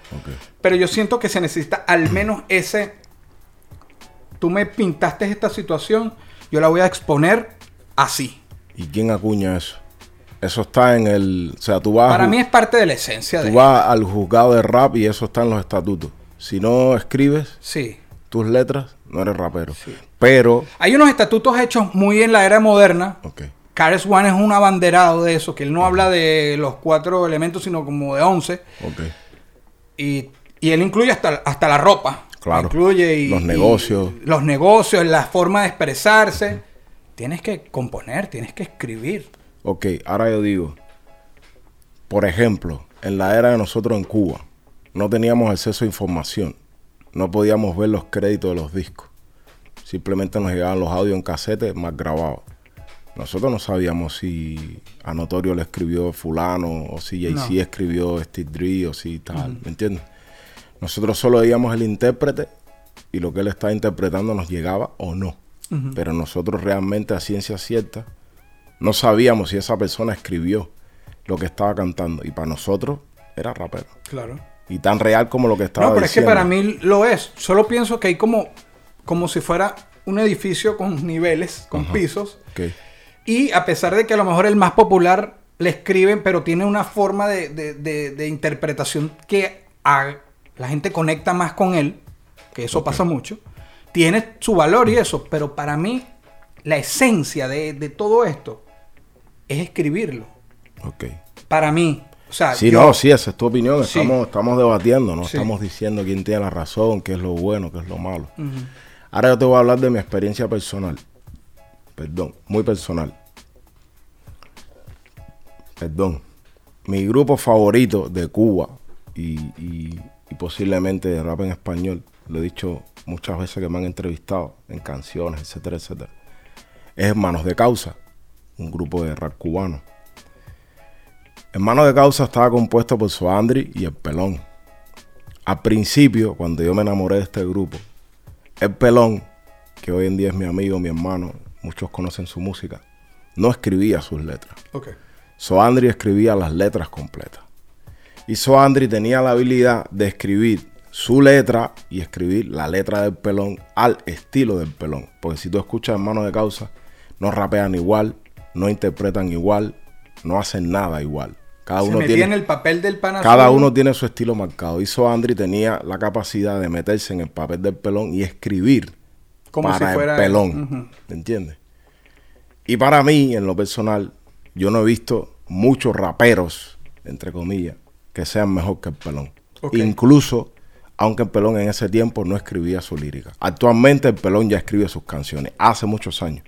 Pero yo siento que se necesita al menos ese. Tú me pintaste esta situación, yo la voy a exponer así. ¿Y quién acuña eso? Eso está en el. O sea, tú vas, Para mí es parte de la esencia de. tú vas al juzgado de rap y eso está en los estatutos. Si no escribes Sí. tus letras, no eres rapero. Pero. Hay unos estatutos hechos muy en la era moderna. Ok. Cares One es un abanderado de eso, que él no habla de los cuatro elementos, sino como de once. Ok. Y, y él incluye hasta, hasta la ropa. Claro. Incluye y- Los y negocios. los negocios, la forma de expresarse. Tienes que componer, tienes que escribir. Ok, ahora yo digo, por ejemplo, en la era de nosotros en Cuba, no teníamos acceso a información, no podíamos ver los créditos de los discos, simplemente nos llegaban los audios en casete más grabados. Nosotros no sabíamos si a Notorio le escribió fulano, o si Jay-Z No. escribió Steve Dre, o si tal, ¿me entiendes? Nosotros solo veíamos el intérprete y lo que él estaba interpretando nos llegaba o no. Pero nosotros realmente a ciencia cierta no sabíamos si esa persona escribió lo que estaba cantando. Y para nosotros era rapero. Claro. Y tan real como lo que estaba No, pero es que para mí lo es. Solo pienso que hay como, como si fuera un edificio con niveles, con pisos. Ok. Y a pesar de que a lo mejor el más popular le escriben, pero tiene una forma de, de- de- de interpretación que a- la gente conecta más con él, que eso pasa mucho, tiene su valor y eso, pero para mí la esencia de, de todo esto es escribirlo. Ok. Para mí. O sea, Sí, yo- no, sí, esa es tu opinión. Sí. Estamos, estamos debatiendo, no Sí. estamos diciendo quién tiene la razón, qué es lo bueno, qué es lo malo. Ahora yo te voy a hablar de mi experiencia personal. Perdón, muy personal. Perdón. Mi grupo favorito de Cuba y, posiblemente de rap en español, lo he dicho muchas veces que me han entrevistado en canciones, etcétera, etcétera, es Hermanos de Causa, un grupo de rap cubano. Hermanos de Causa estaba compuesto por Soandri y El Pelón. Al principio, cuando yo me enamoré de este grupo, El Pelón, que hoy en día es mi amigo, mi hermano, muchos conocen su música, no escribía sus letras. Ok. Soandri escribía las letras completas. Y Soandri tenía la habilidad de escribir su letra y escribir la letra del pelón al estilo del pelón. Porque si tú escuchas Hermano de Causa, no rapean igual, no interpretan igual, no hacen nada igual. Cada Se uno metía tiene, en el papel del pana cada azul. uno tiene su estilo marcado. Y Soandri tenía la capacidad de meterse en el papel del pelón y escribir Como para si fuera el pelón. Ujú. ¿Me entiendes? Y para mí, en lo personal, yo no he visto muchos raperos, entre comillas, que sean mejor que el pelón. Incluso, aunque el pelón en ese tiempo no escribía su lírica. Actualmente el pelón ya escribe sus canciones. Hace muchos años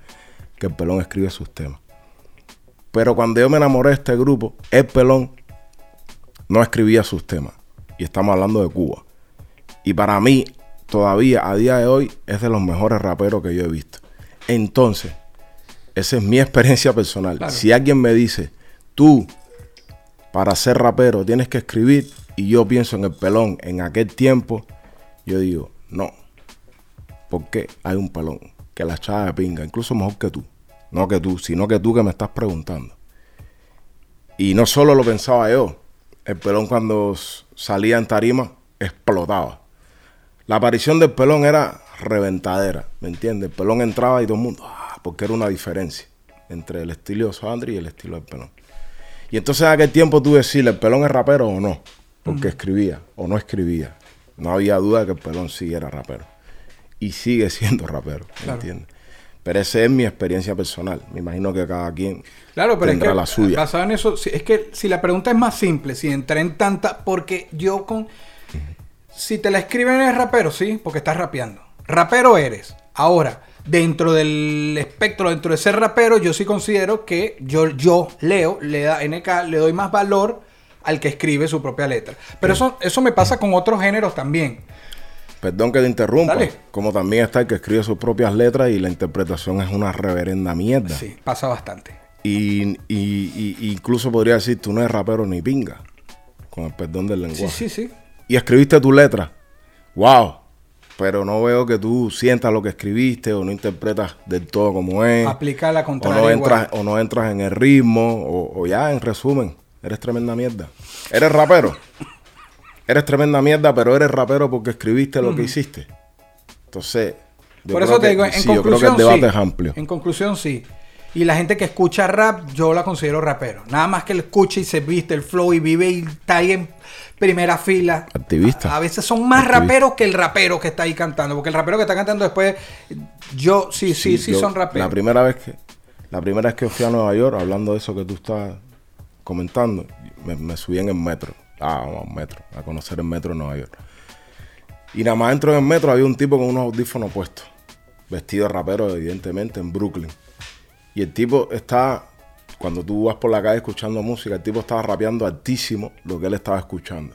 que el pelón escribe sus temas. Pero cuando yo me enamoré de este grupo, el pelón no escribía sus temas. Y estamos hablando de Cuba. Y para mí, todavía a día de hoy, es de los mejores raperos que yo he visto. Entonces, esa es mi experiencia personal. Claro. Si alguien me dice, tú, para ser rapero, tienes que escribir, y yo pienso en el pelón en aquel tiempo, yo digo, no. Porque hay un pelón que la echaba de pinga, incluso mejor que tú. No que tú, sino que tú que me estás preguntando. Y no solo lo pensaba yo. El pelón cuando salía en tarima explotaba. La aparición del pelón era reventadera, ¿me entiendes? El pelón entraba y todo el mundo, ah, porque era una diferencia entre el estilo de Sandri y el estilo del pelón. Y entonces en aquel tiempo tú decirle, ¿el pelón es rapero o no? Porque escribía o no escribía. No había duda de que el pelón sí era rapero. Y sigue siendo rapero, ¿me Claro. entiendes? Pero esa es mi experiencia personal. Me imagino que cada quien Claro, pero es tendrá que la suya. basado en eso, es que si la pregunta es más simple, si entré en tanta, porque yo con, si te la escriben eres rapero, sí, porque estás rapeando. Rapero eres. Ahora, dentro del espectro, dentro de ser rapero, yo sí considero que yo, yo Leo, le da NK, le doy más valor al que escribe su propia letra. Pero eso, eso me pasa con otros géneros también. Perdón que te interrumpa. Dale. Como también está el que escribe sus propias letras y la interpretación es una reverenda mierda. Sí, pasa bastante. Y, y- y- incluso podría decir, tú no eres rapero ni pinga. Con el perdón del lenguaje. Sí, sí, sí. Y escribiste tu letra. Wow. Pero no veo que tú sientas lo que escribiste o no interpretas del todo como es. Aplica la o contraria. no, igual. entras, o no entras en el ritmo. O, o ya, en resumen, eres tremenda mierda. Eres rapero. Eres tremenda mierda, pero eres rapero porque escribiste lo que hiciste. Entonces, yo Por creo eso te que- digo, en sí, yo creo que el debate sí. es amplio. En conclusión, sí. Y la gente que escucha rap, yo la considero rapero. Nada más que lo escucha y se viste el flow y vive y está ahí en primera fila. Activista. A, a veces son más Activista. raperos que el rapero que está ahí cantando. Porque el rapero que está cantando después, yo sí, sí, sí, yo- son raperos. La primera vez que la primera vez que fui a Nueva York, hablando de eso que tú estás comentando, me, me subí en el metro. Ah, vamos, al metro, a conocer el metro de Nueva York. Y nada más dentro del metro había un tipo con unos audífonos puestos, vestido de rapero, evidentemente, en Brooklyn. Y el tipo está, cuando tú vas por la calle escuchando música, el tipo estaba rapeando altísimo lo que él estaba escuchando.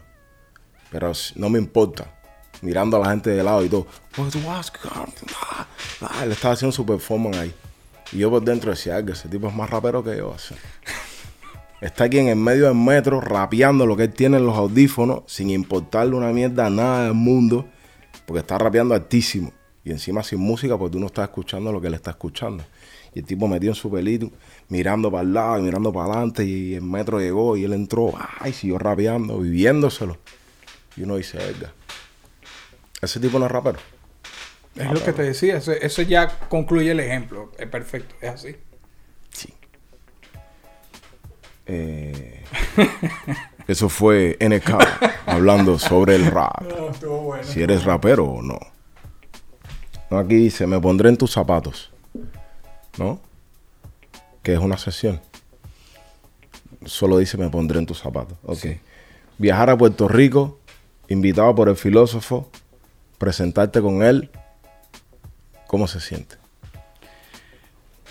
Pero no me importa. Mirando a la gente de lado y todo. "Pues tú vas, cabrón". Ah, ah, Él estaba haciendo su performance ahí. Y yo por dentro decía, "Ay, que ese tipo es más rapero que yo. así". Está aquí en el medio del metro rapeando lo que él tiene en los audífonos sin importarle una mierda a nada del mundo. Porque está rapeando altísimo. Y encima sin música porque tú no estás escuchando lo que él está escuchando. Y el tipo metido en su pelito, mirando para el lado y mirando para adelante. Y el metro llegó y él entró. Ay, siguió rapeando, viviéndoselo. Y uno dice, verga. Ese tipo no es rapero. es lo que te decía. Eso, eso ya concluye el ejemplo. Es perfecto. Es así. Sí. Eh, eso fue NK hablando sobre el rap. Si eres rapero o no. No, aquí dice, me pondré en tus zapatos. ¿No? Que es una sesión. Solo dice, me pondré en tus zapatos. Ok. Viajar a Puerto Rico, invitado por el filósofo, presentarte con él. ¿Cómo se siente?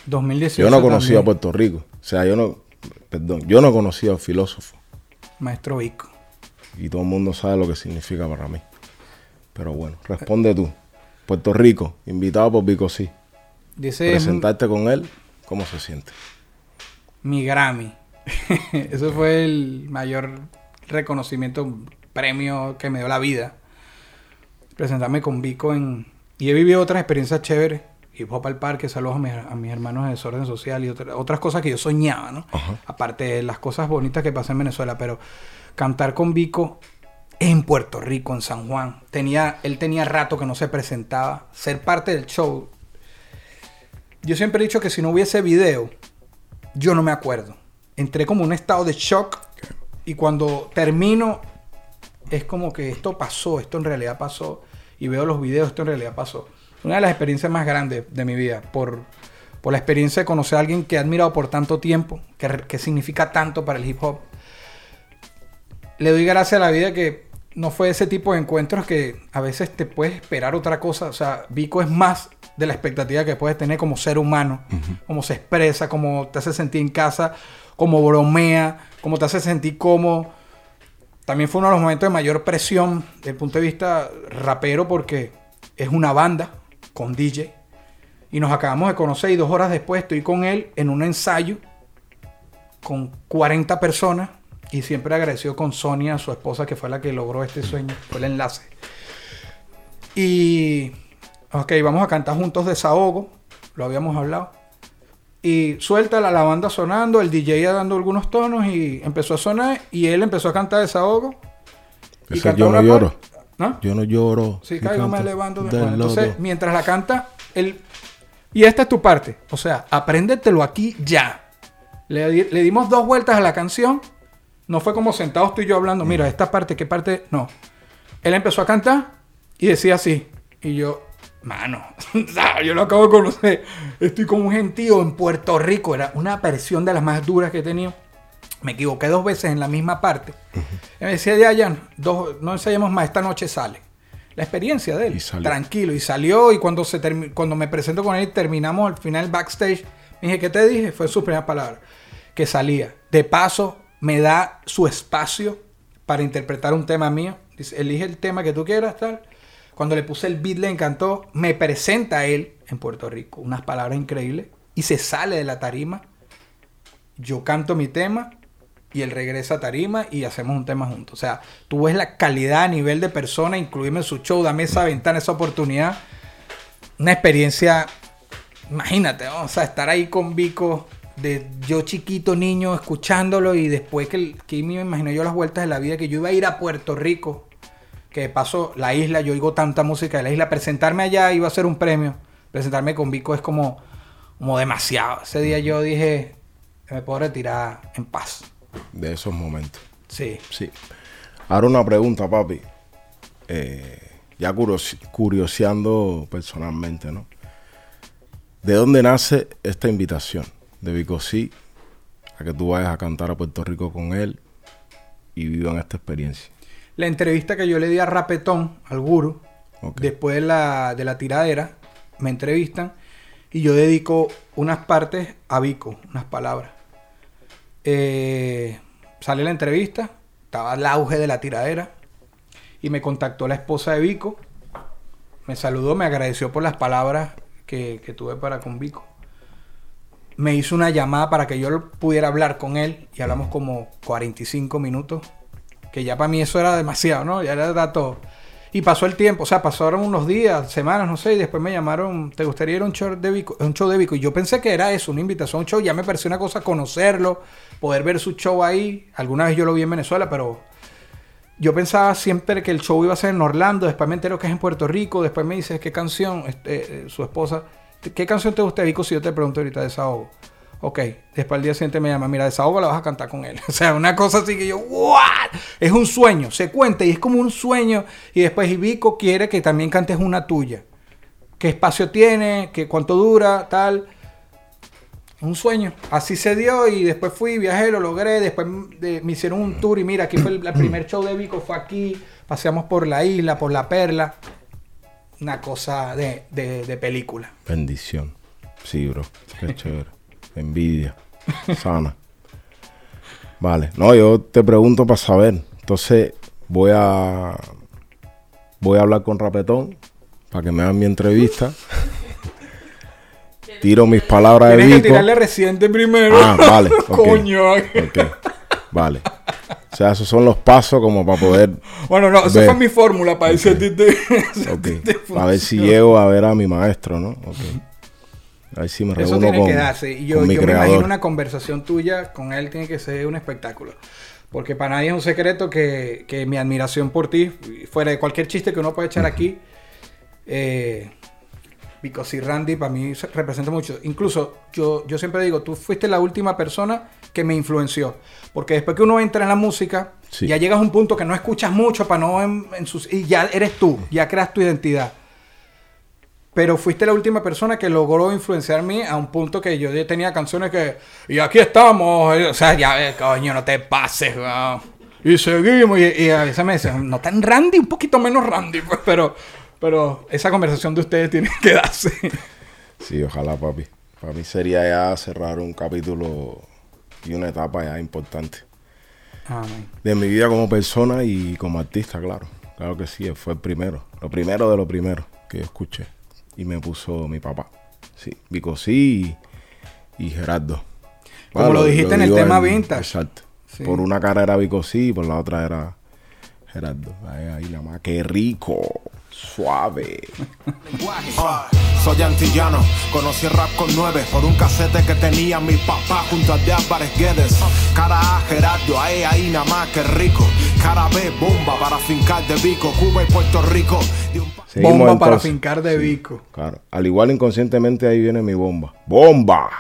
2018. Yo no conocía a también. Puerto Rico. O sea, yo no, perdón, yo no conocía al filósofo. Maestro Vico. Y todo el mundo sabe lo que significa para mí. Pero bueno, responde tú. Puerto Rico, invitado por Vico sí. Dice Presentarte con él, ¿cómo se siente? mi Grammy. Eso fue el mayor reconocimiento, premio que me dio la vida. Presentarme con Vico en... Y he vivido otras experiencias chéveres. hip hop al parque, saludos a mis, a mis hermanos de Desorden Social y otra- otras cosas que yo soñaba, ¿no? Aparte de las cosas bonitas que pasé en Venezuela, pero cantar con Vico en Puerto Rico, en San Juan, tenía, él tenía rato que no se presentaba, ser parte del show. Yo siempre he dicho que si no hubiese video, yo no me acuerdo. Entré como en un estado de shock y cuando termino es como que esto pasó, esto en realidad pasó y veo los videos, esto en realidad pasó. Una de las experiencias más grandes de mi vida por, por la experiencia de conocer a alguien que he admirado por tanto tiempo, que, que significa tanto para el hip hop. Le doy gracias a la vida que no fue ese tipo de encuentros que a veces te puedes esperar otra cosa. O sea, Vico es más de la expectativa que puedes tener como ser humano, cómo se expresa, cómo te hace sentir en casa, cómo bromea, cómo te hace sentir cómodo. También fue uno de los momentos de mayor presión desde el punto de vista rapero porque es una banda con DJ y nos acabamos de conocer y dos horas después estoy con él en un ensayo con 40 personas y siempre agradeció con Sonia, su esposa, que fue la que logró este sueño, fue el enlace. Y, ok, vamos a cantar juntos Desahogo, lo habíamos hablado. Y suelta la, banda sonando, el DJ ya dando algunos tonos y empezó a sonar y él empezó a cantar Desahogo. y Ese cantó yo no lloro. ¿No? Yo no lloro. Sí, caigo, me levanto. Bueno, entonces, mientras la canta, él... Y esta es tu parte. O sea, apréndetelo aquí ya. Le, le dimos dos vueltas a la canción. No fue como sentados tú y yo hablando. Mira, esta parte, ¿qué parte? No. Él empezó a cantar y decía así. Y yo, mano, yo lo acabo de conocer. Estoy con un gentío en Puerto Rico. Era una versión de las más duras que he tenido. Me equivoqué dos veces en la misma parte. Él me decía, ya, ya, dos, no ensayemos más, esta noche sale. La experiencia de él. Y. Tranquilo. Y salió y cuando, se cuando me presento con él terminamos al final backstage, me dije, ¿qué te dije? Fue su primera palabra. Que salía. De paso, me da su espacio para interpretar un tema mío. Dice, elige el tema que tú quieras, tal. Cuando le puse el beat le encantó. Me presenta a él en Puerto Rico. Unas palabras increíbles. Y se sale de la tarima. Yo canto mi tema y él regresa a tarima y hacemos un tema juntos. O sea, tú ves la calidad a nivel de persona, incluirme en su show, dame esa ventana, esa oportunidad. Una experiencia, imagínate, ¿no? o sea, estar ahí con Vico, de yo chiquito niño, escuchándolo y después que, que me imagino yo las vueltas de la vida, que yo iba a ir a Puerto Rico, que de paso la isla, yo oigo tanta música de la isla, presentarme allá iba a ser un premio, presentarme con Vico es como, como demasiado. Ese día yo dije, me puedo retirar en paz. De esos momentos. Sí. Sí. Ahora una pregunta, papi. Eh, ya curios- curioseando personalmente, ¿no? ¿De dónde nace esta invitación de Vico Sí a que tú vayas a cantar a Puerto Rico con él y vivan esta experiencia? La entrevista que yo le di a Rapetón, al guru, después de la, de la tiradera, me entrevistan y yo dedico unas partes a Vico, unas palabras. Eh, sale la entrevista, estaba el auge de la tiradera y me contactó la esposa de Vico, me saludó, me agradeció por las palabras que, que tuve para con Vico. Me hizo una llamada para que yo pudiera hablar con él y hablamos como 45 minutos que ya para mí eso era demasiado, ¿no? Ya era dato. Y pasó el tiempo, o sea, pasaron unos días, semanas, no sé, y después me llamaron, ¿te gustaría ir a un show de Vico? Un show de Vico. Y yo pensé que era eso, una invitación un show, ya me pareció una cosa conocerlo, poder ver su show ahí. Alguna vez yo lo vi en Venezuela, pero yo pensaba siempre que el show iba a ser en Orlando, después me entero que es en Puerto Rico, después me dice, ¿qué canción? Este, eh, su esposa, ¿qué canción te gusta de Vico si yo te pregunto ahorita desahogo? Ok, después al día siguiente me llama, mira, desahogo la vas a cantar con él. O sea, una cosa así que yo, ¿what? Es un sueño, se cuenta y es como un sueño. Y después y Vico quiere que también cantes una tuya. ¿Qué espacio tiene? ¿Qué, ¿Cuánto dura? Tal. Un sueño. Así se dio y después fui, viajé, lo logré. Después de- me hicieron un tour y mira, aquí fue el, el primer show de Vico, fue aquí. Paseamos por la isla, por la perla. Una cosa de, de- de película. Bendición. Sí, bro. Qué chévere. Envidia. Sana. Vale. No, yo te pregunto para saber. Entonces, voy a. Voy a hablar con Rapetón para que me hagan mi entrevista. Tiro mis palabras de Tienes que tirarle reciente primero. Ah, vale. ok. Coño. Ok. Vale. O sea, esos son los pasos como para poder. Bueno, no, esa fue mi fórmula para decir a ti te- si a Para ver si llego a ver a mi maestro, ¿no? Ok. Ahí sí me Eso tiene con, que darse. Y yo, yo me imagino una conversación tuya con él tiene que ser un espectáculo. Porque para nadie es un secreto que, que mi admiración por ti, fuera de cualquier chiste que uno puede echar aquí, eh, Because y Randy para mí se- representa mucho. Incluso yo, yo siempre digo, tú fuiste la última persona que me influenció. Porque después que uno entra en la música, Sí. ya llegas a un punto que no escuchas mucho para no en, en sus, y ya eres tú, ya creas tu identidad. Pero fuiste la última persona que logró influenciarme a un punto que yo ya tenía canciones que. Y aquí estamos. eh, O sea, ya, eh, coño, no te pases. Y seguimos. Y, y a veces me dicen, no tan Randy, un poquito menos Randy, pues, pero. Pero esa conversación de ustedes tiene que darse. Sí, ojalá, papi. Para mí sería ya cerrar un capítulo y una etapa ya importante. Amén. De mi vida como persona y como artista, claro. Claro que sí, fue el primero. Lo primero de lo primero que yo escuché. Y me puso mi papá. Sí, Vicosí y, y Gerardo. Como lo dijiste en el tema vintage. Exacto. Sí. Por una cara era Vicosí y por la otra era Gerardo. Ahí, ahí nada más. Qué rico. Suave. Soy antillano, conocí el rap con nueve por un casete que tenía mi papá junto a de Álvarez Guedes. Cara A, Gerardo, ahí, ahí nada más, que rico. Cara B, bomba para fincar de Vico, Cuba y Puerto Rico. De un pa- Seguimos Bomba para fincar de Vico. Claro. Al igual inconscientemente ahí viene mi bomba. ¡Bomba!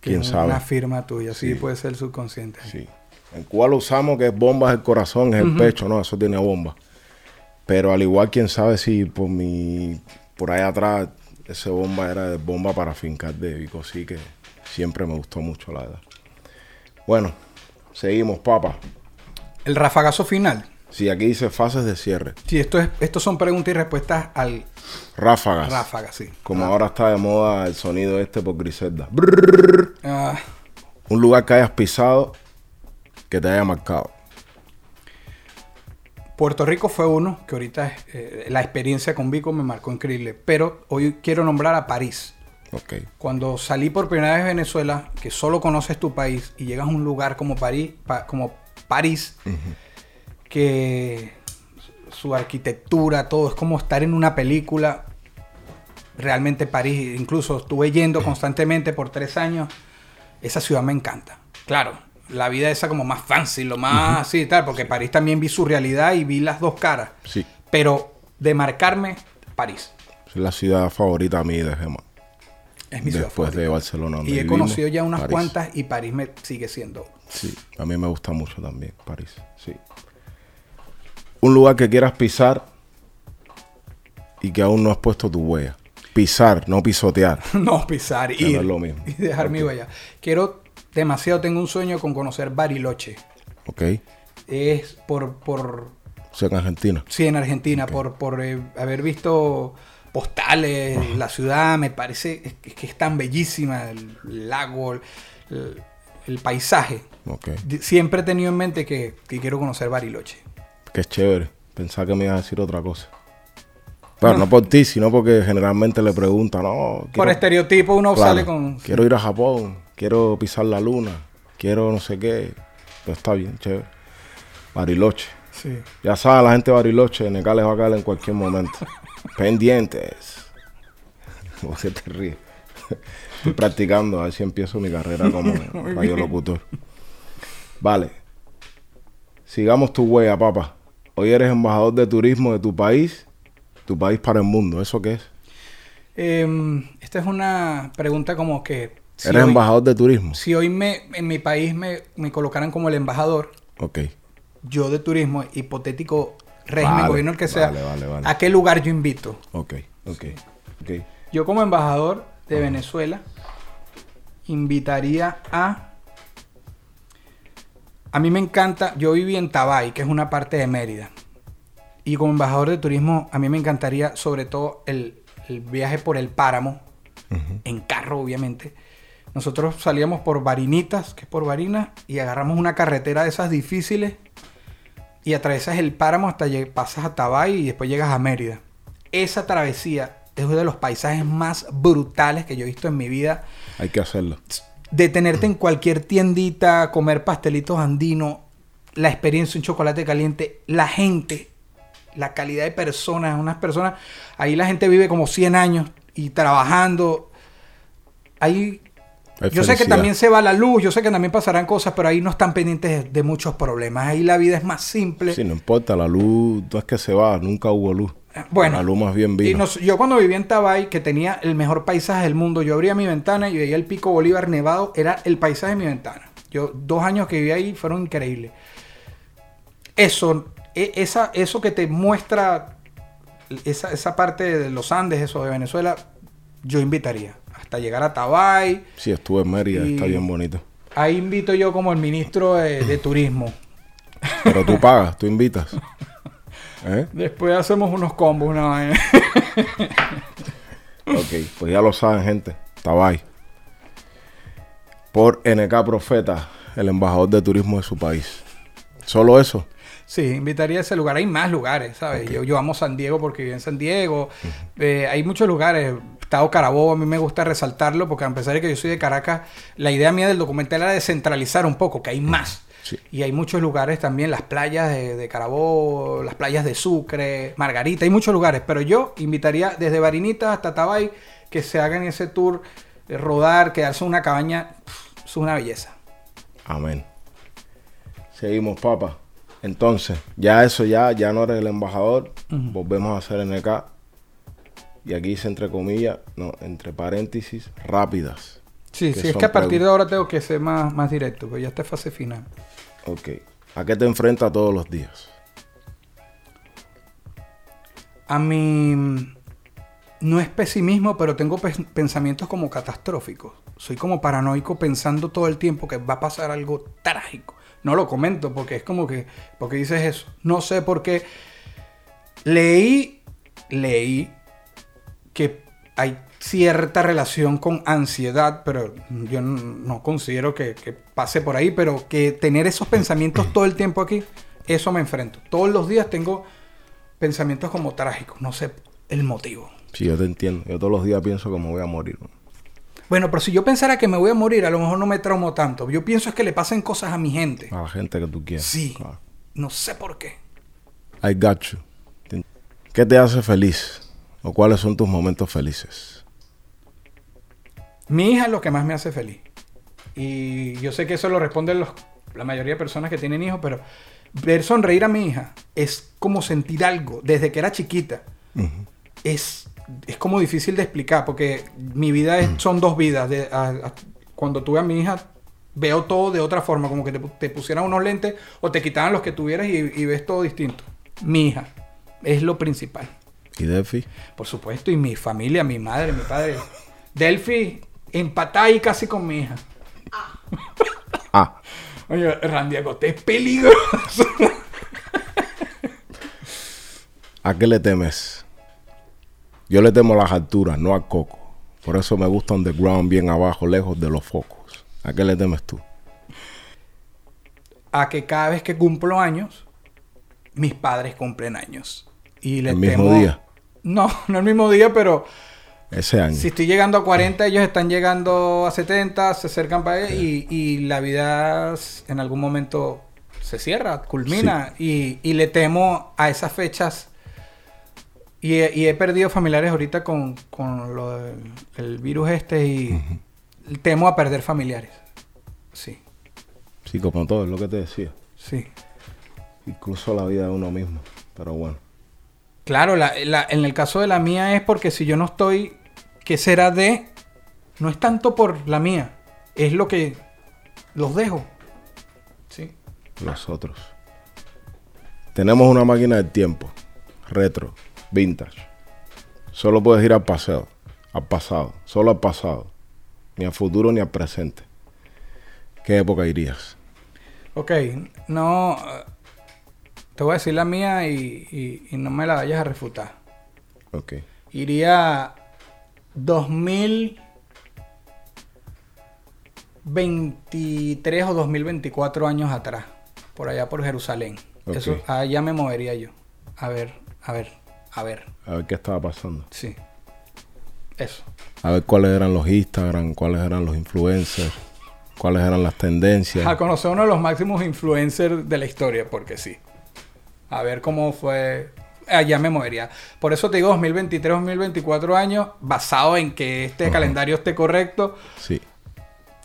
¿Quién sabe? Una firma tuya, sí, Sí. puede ser subconsciente. Sí. En Cuba lo usamos que es bomba es el corazón, es el pecho, no, eso tiene bomba. Pero al igual, quién sabe si por mi, por ahí atrás, ese bomba era de bomba para fincar de Vico, sí que siempre me gustó mucho, la verdad. Bueno, seguimos, papa. El rafagazo final. Si aquí dice fases de cierre, Sí, esto es, estos son preguntas y respuestas al ráfagas. ráfaga, sí. Como ahora está de moda el sonido este por Griselda. Ah, Un lugar que hayas pisado que te haya marcado. Puerto Rico fue uno que ahorita eh, la experiencia con Vico me marcó increíble. Pero hoy quiero nombrar a París. Ok. Cuando salí por primera vez de Venezuela, que solo conoces tu país y llegas a un lugar como París, pa- como París, que su arquitectura, todo es como estar en una película. Realmente París, incluso estuve yendo constantemente por tres años. Esa ciudad me encanta. Claro, la vida esa como más fancy, lo más así y tal, porque París también vi su realidad y vi las dos caras. Sí. Pero de marcarme, París. Es la ciudad favorita a mí de Gema. Es mi ciudad Después favorita. de Barcelona. donde Y he vivimos, conocido ya unas París. cuantas y París me sigue siendo. Sí, a mí me gusta mucho también París. Sí. Un lugar que quieras pisar y que aún no has puesto tu huella. Pisar, no pisotear. No pisar, no ir es lo mismo. y dejar mi huella. Quiero demasiado, tengo un sueño con conocer Bariloche. ¿Ok? Es por, por O sea, en Argentina. sí, en Argentina, por, por eh, haber visto postales, la ciudad, me parece es que, que es tan bellísima, el lago, el, el paisaje. Ok. Di- Siempre he tenido en mente que, que quiero conocer Bariloche. Que es chévere. Pensaba que me ibas a decir otra cosa. Claro, no por ti, sino porque generalmente le preguntan, no, Por estereotipo uno Claro, sale con... Quiero ir a Japón, quiero pisar la luna, quiero no sé qué. Pero está bien, chévere. Bariloche. Sí. Ya sabes, la gente de Bariloche, Neca les va a caer en cualquier momento. Pendientes. ¿Por qué te ríes? Estoy practicando, a ver si empiezo mi carrera como radiolocutor. Vale. Sigamos tu huella, papá. Hoy eres embajador de turismo de tu país, tu país para el mundo. ¿Eso qué es? Em, esta es una pregunta como que... si eres hoy- embajador de turismo. Si hoy me, en mi país me, me colocaran como el embajador, Ok. yo de turismo, hipotético régimen, Vale, gobierno el que sea, vale, vale, vale. ¿a qué lugar yo invito? Ok, ok, ok. Yo como embajador de Venezuela invitaría a... A mí me encanta, yo viví en Tabay, que es una parte de Mérida. Y como embajador de turismo, a mí me encantaría sobre todo el, el viaje por el páramo, en carro obviamente. Nosotros salíamos por Varinitas, que es por Varinas, y agarramos una carretera de esas difíciles y atravesas el páramo hasta que pasas a Tabay y después llegas a Mérida. Esa travesía es uno de los paisajes más brutales que yo he visto en mi vida. Hay que hacerlo. Detenerte en cualquier tiendita, comer pastelitos andinos, la experiencia, un chocolate caliente, la gente, la calidad de personas, unas personas, ahí la gente vive como 100 años y trabajando. ahí Hay yo sé que también se va la luz, yo sé que también pasarán cosas, pero ahí no están pendientes de, de muchos problemas. Ahí la vida es más simple. Sí, no importa, la luz no es que se va, nunca hubo luz. Bueno, bien vino. Y nos- yo cuando vivía en Tabay, que tenía el mejor paisaje del mundo, yo abría mi ventana y veía el pico Bolívar nevado, era el paisaje de mi ventana. Yo, dos años que viví ahí fueron increíbles. Eso, e- esa, eso que te muestra esa, esa parte de los Andes, eso de Venezuela, yo invitaría. Hasta llegar a Tabay. Sí, estuve en Mérida, está bien bonito. Ahí invito yo como el ministro de, de turismo. Pero tú pagas, tú invitas. ¿Eh? Después hacemos unos combos, una vaina. Ok, pues ya lo saben, gente. Tabay. Por NK Profeta, el embajador de turismo de su país. Solo eso. Sí, invitaría a ese lugar. Hay más lugares, ¿sabes? Yo, yo amo San Diego porque viví en San Diego. Eh, hay muchos lugares. Estado Carabobo, a mí me gusta resaltarlo porque a pesar de que yo soy de Caracas, la idea mía del documental era descentralizar un poco, que hay más. Sí. Y hay muchos lugares también, las playas de, de Carabobo, las playas de Sucre, Margarita, hay muchos lugares. Pero yo invitaría desde Barinita hasta Tabay que se hagan ese tour, de rodar, quedarse en una cabaña. pff, Es una belleza. Amén. Seguimos, papá. Entonces, ya eso, ya, ya no eres el embajador. Volvemos a hacer NK. Y aquí dice entre comillas, no, entre paréntesis, rápidas. Sí, sí, es que a partir de ahora tengo que ser más, más directo, porque ya está en fase final. Ok. ¿A qué te enfrentas todos los días? A mí no es pesimismo, pero tengo pensamientos como catastróficos. Soy como paranoico pensando todo el tiempo que va a pasar algo trágico. No lo comento porque es como que, porque dices eso. No sé por qué. Leí, leí que hay cierta relación con ansiedad, pero yo no considero que, que pase por ahí, pero que tener esos pensamientos todo el tiempo aquí, eso me enfrento. Todos los días tengo pensamientos como trágicos, no sé el motivo. Sí, yo te entiendo. Yo todos los días pienso que me voy a morir. ¿no? Bueno, pero si yo pensara que me voy a morir, a lo mejor no me traumo tanto. Yo pienso es que le pasen cosas a mi gente. A la gente que tú quieres. Sí. Claro. No sé por qué. I got you. ¿Qué te hace feliz? ¿O cuáles son tus momentos felices? Mi hija es lo que más me hace feliz. Y yo sé que eso lo responden los- la mayoría de personas que tienen hijos, pero ver sonreír a mi hija es como sentir algo desde que era chiquita. es, es como difícil de explicar porque mi vida es- son dos vidas. De, a- a- cuando tuve a mi hija veo todo de otra forma, como que te, pu- te pusieran unos lentes o te quitaban los que tuvieras y, y ves todo distinto. Mi hija es lo principal. ¿Y Defi? Por supuesto, y mi familia, mi madre, mi padre. Delphi, empatada ahí casi con mi hija. Ah, Oye, Randy Agote es peligroso. ¿a qué le temes? Yo le temo a las alturas, no al coco. Por eso me gusta underground, bien abajo, lejos de los focos. ¿A qué le temes tú? A que cada vez que cumplo años, mis padres cumplen años. Y le ¿El mismo temo- día? No, no el mismo día, pero Ese año. si estoy llegando a 40, ellos están llegando a 70, se acercan para allá y, y la vida en algún momento se cierra, culmina. Y, y le temo a esas fechas. Y he, y he perdido familiares ahorita con, con lo del el virus este y temo a perder familiares. Sí, Sí, como todo, es lo que te decía. sí. Incluso la vida de uno mismo. Pero bueno. Claro, la- la- en el caso de la mía es porque si yo no estoy, ¿qué será de? No es tanto por la mía, es lo que los dejo. Sí. los otros. Tenemos una máquina del tiempo, retro, vintage. Solo puedes ir al pasado, al pasado, solo al pasado, ni al futuro ni al presente. ¿Qué época irías? Ok, no. eh, Te voy a decir la mía y, y- y no me la vayas a refutar. Ok. Iría 2023 o 2024 años atrás, por allá por Jerusalén. Ok. Eso, allá me movería yo. A ver, a ver, a ver. A ver qué estaba pasando. Sí. Eso. A ver cuáles eran los Instagram, cuáles eran los influencers, cuáles eran las tendencias. A conocer uno de los máximos influencers de la historia, porque sí. A ver cómo fue. Allá me movería. Por eso te digo 2023, 2024 años, basado en que este calendario esté correcto, Sí.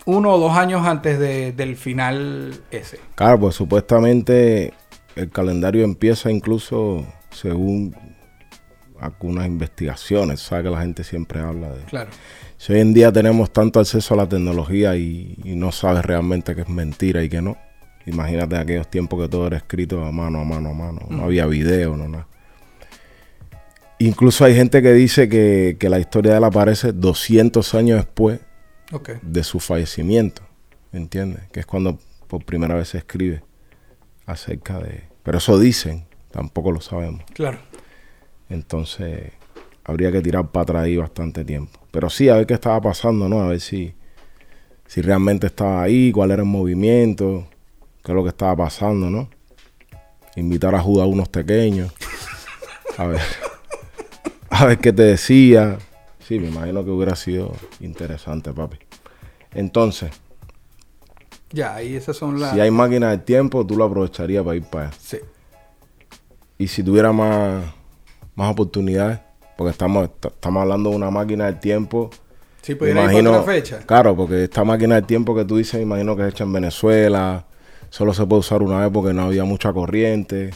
uno o dos años antes de- del final ese. Claro, pues supuestamente el calendario empieza incluso según algunas investigaciones. Sabes que la gente siempre habla de... Claro. Si hoy en día tenemos tanto acceso a la tecnología y, y no sabes realmente que es mentira y que no. Imagínate aquellos tiempos que todo era escrito a mano, a mano, a mano. No había video, no nada. Incluso hay gente que dice que, que la historia de él aparece 200 años después de su fallecimiento. ¿Entiendes? Que es cuando por primera vez se escribe acerca de... Pero eso dicen, tampoco lo sabemos. Claro. Entonces, habría que tirar para atrás ahí bastante tiempo. Pero sí, a ver qué estaba pasando, ¿no? A ver si, si realmente estaba ahí, cuál era el movimiento, qué es lo que estaba pasando, ¿no? Invitar a Judas a unos pequeños. A ver. A ver qué te decía. Sí, me imagino que hubiera sido interesante, papi. Entonces, Ya, ahí esas son las... si hay máquina del tiempo, tú lo aprovecharías para ir para allá. Sí. Y si tuviera más, más oportunidades, porque estamos, est- estamos hablando de una máquina del tiempo. Sí, me pudiera ir para otra fecha. Claro, porque esta máquina del tiempo que tú dices, me imagino que es hecha en Venezuela. Solo se puede usar una vez porque no había mucha corriente.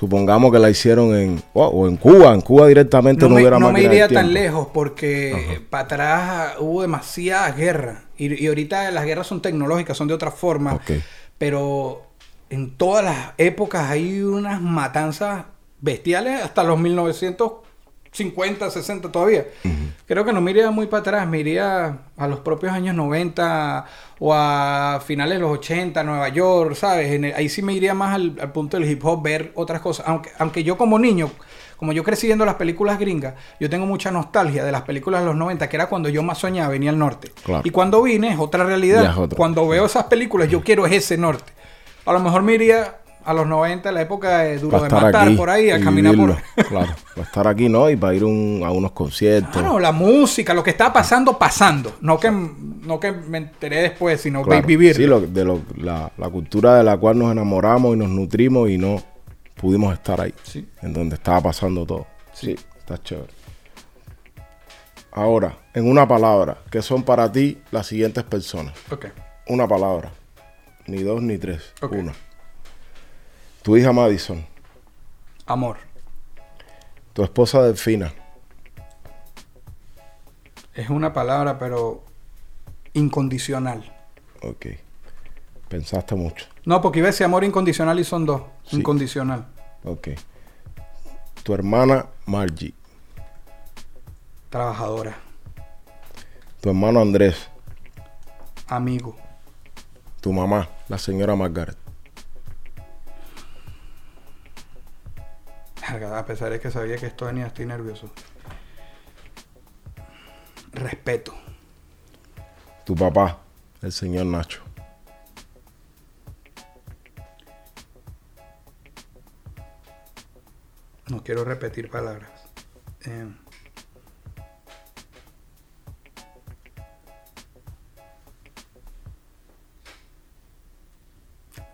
Supongamos que la hicieron en, o- o en Cuba. En Cuba directamente No, no, me, hubiera no me iría tan lejos porque para atrás hubo demasiadas guerras. Y, y ahorita las guerras son tecnológicas, son de otra forma. Ok. Pero en todas las épocas hay unas matanzas bestiales hasta los 1950, 60 todavía. Creo que no me iría muy para atrás, me iría a los propios años 90 o a finales de los 80, Nueva York, ¿sabes? En el- ahí sí me iría más al, al punto del hip hop, ver otras cosas. Aunque, aunque yo como niño, como yo crecí viendo las películas gringas, yo tengo mucha nostalgia de las películas de los 90, que era cuando yo más soñaba, venía al norte. Claro. Y cuando vine es otra realidad. Es. Cuando veo esas películas, yo quiero es ese norte. A lo mejor me iría a los 90, la época de Duro de Matar, aquí por ahí, a caminar por... vivirlo. Claro, para estar aquí, ¿no? Y para ir un- a unos conciertos. Claro, la música, lo que está pasando, pasando. No que, no que me enteré después, sino Claro. vivir. Sí, lo- de lo- la, la cultura de la cual nos enamoramos y nos nutrimos y no pudimos estar ahí. Sí. En donde estaba pasando todo. Sí, está chévere. Ahora, en una palabra, ¿qué son para ti las siguientes personas? Ok. Una palabra. Ni dos ni tres. Ok. Una. Tu hija Madison. Amor. Tu esposa Delfina. Es una palabra, pero incondicional. Ok. Pensaste mucho. No, porque iba a decir amor incondicional y son dos. Sí. Incondicional. Ok. Tu hermana Margie. Trabajadora. Tu hermano Andrés. Amigo. Tu mamá, la señora Margaret. A pesar de que sabía que esto venía, estoy nervioso. Respeto. Tu papá, el señor Nacho. No quiero repetir palabras. Eh,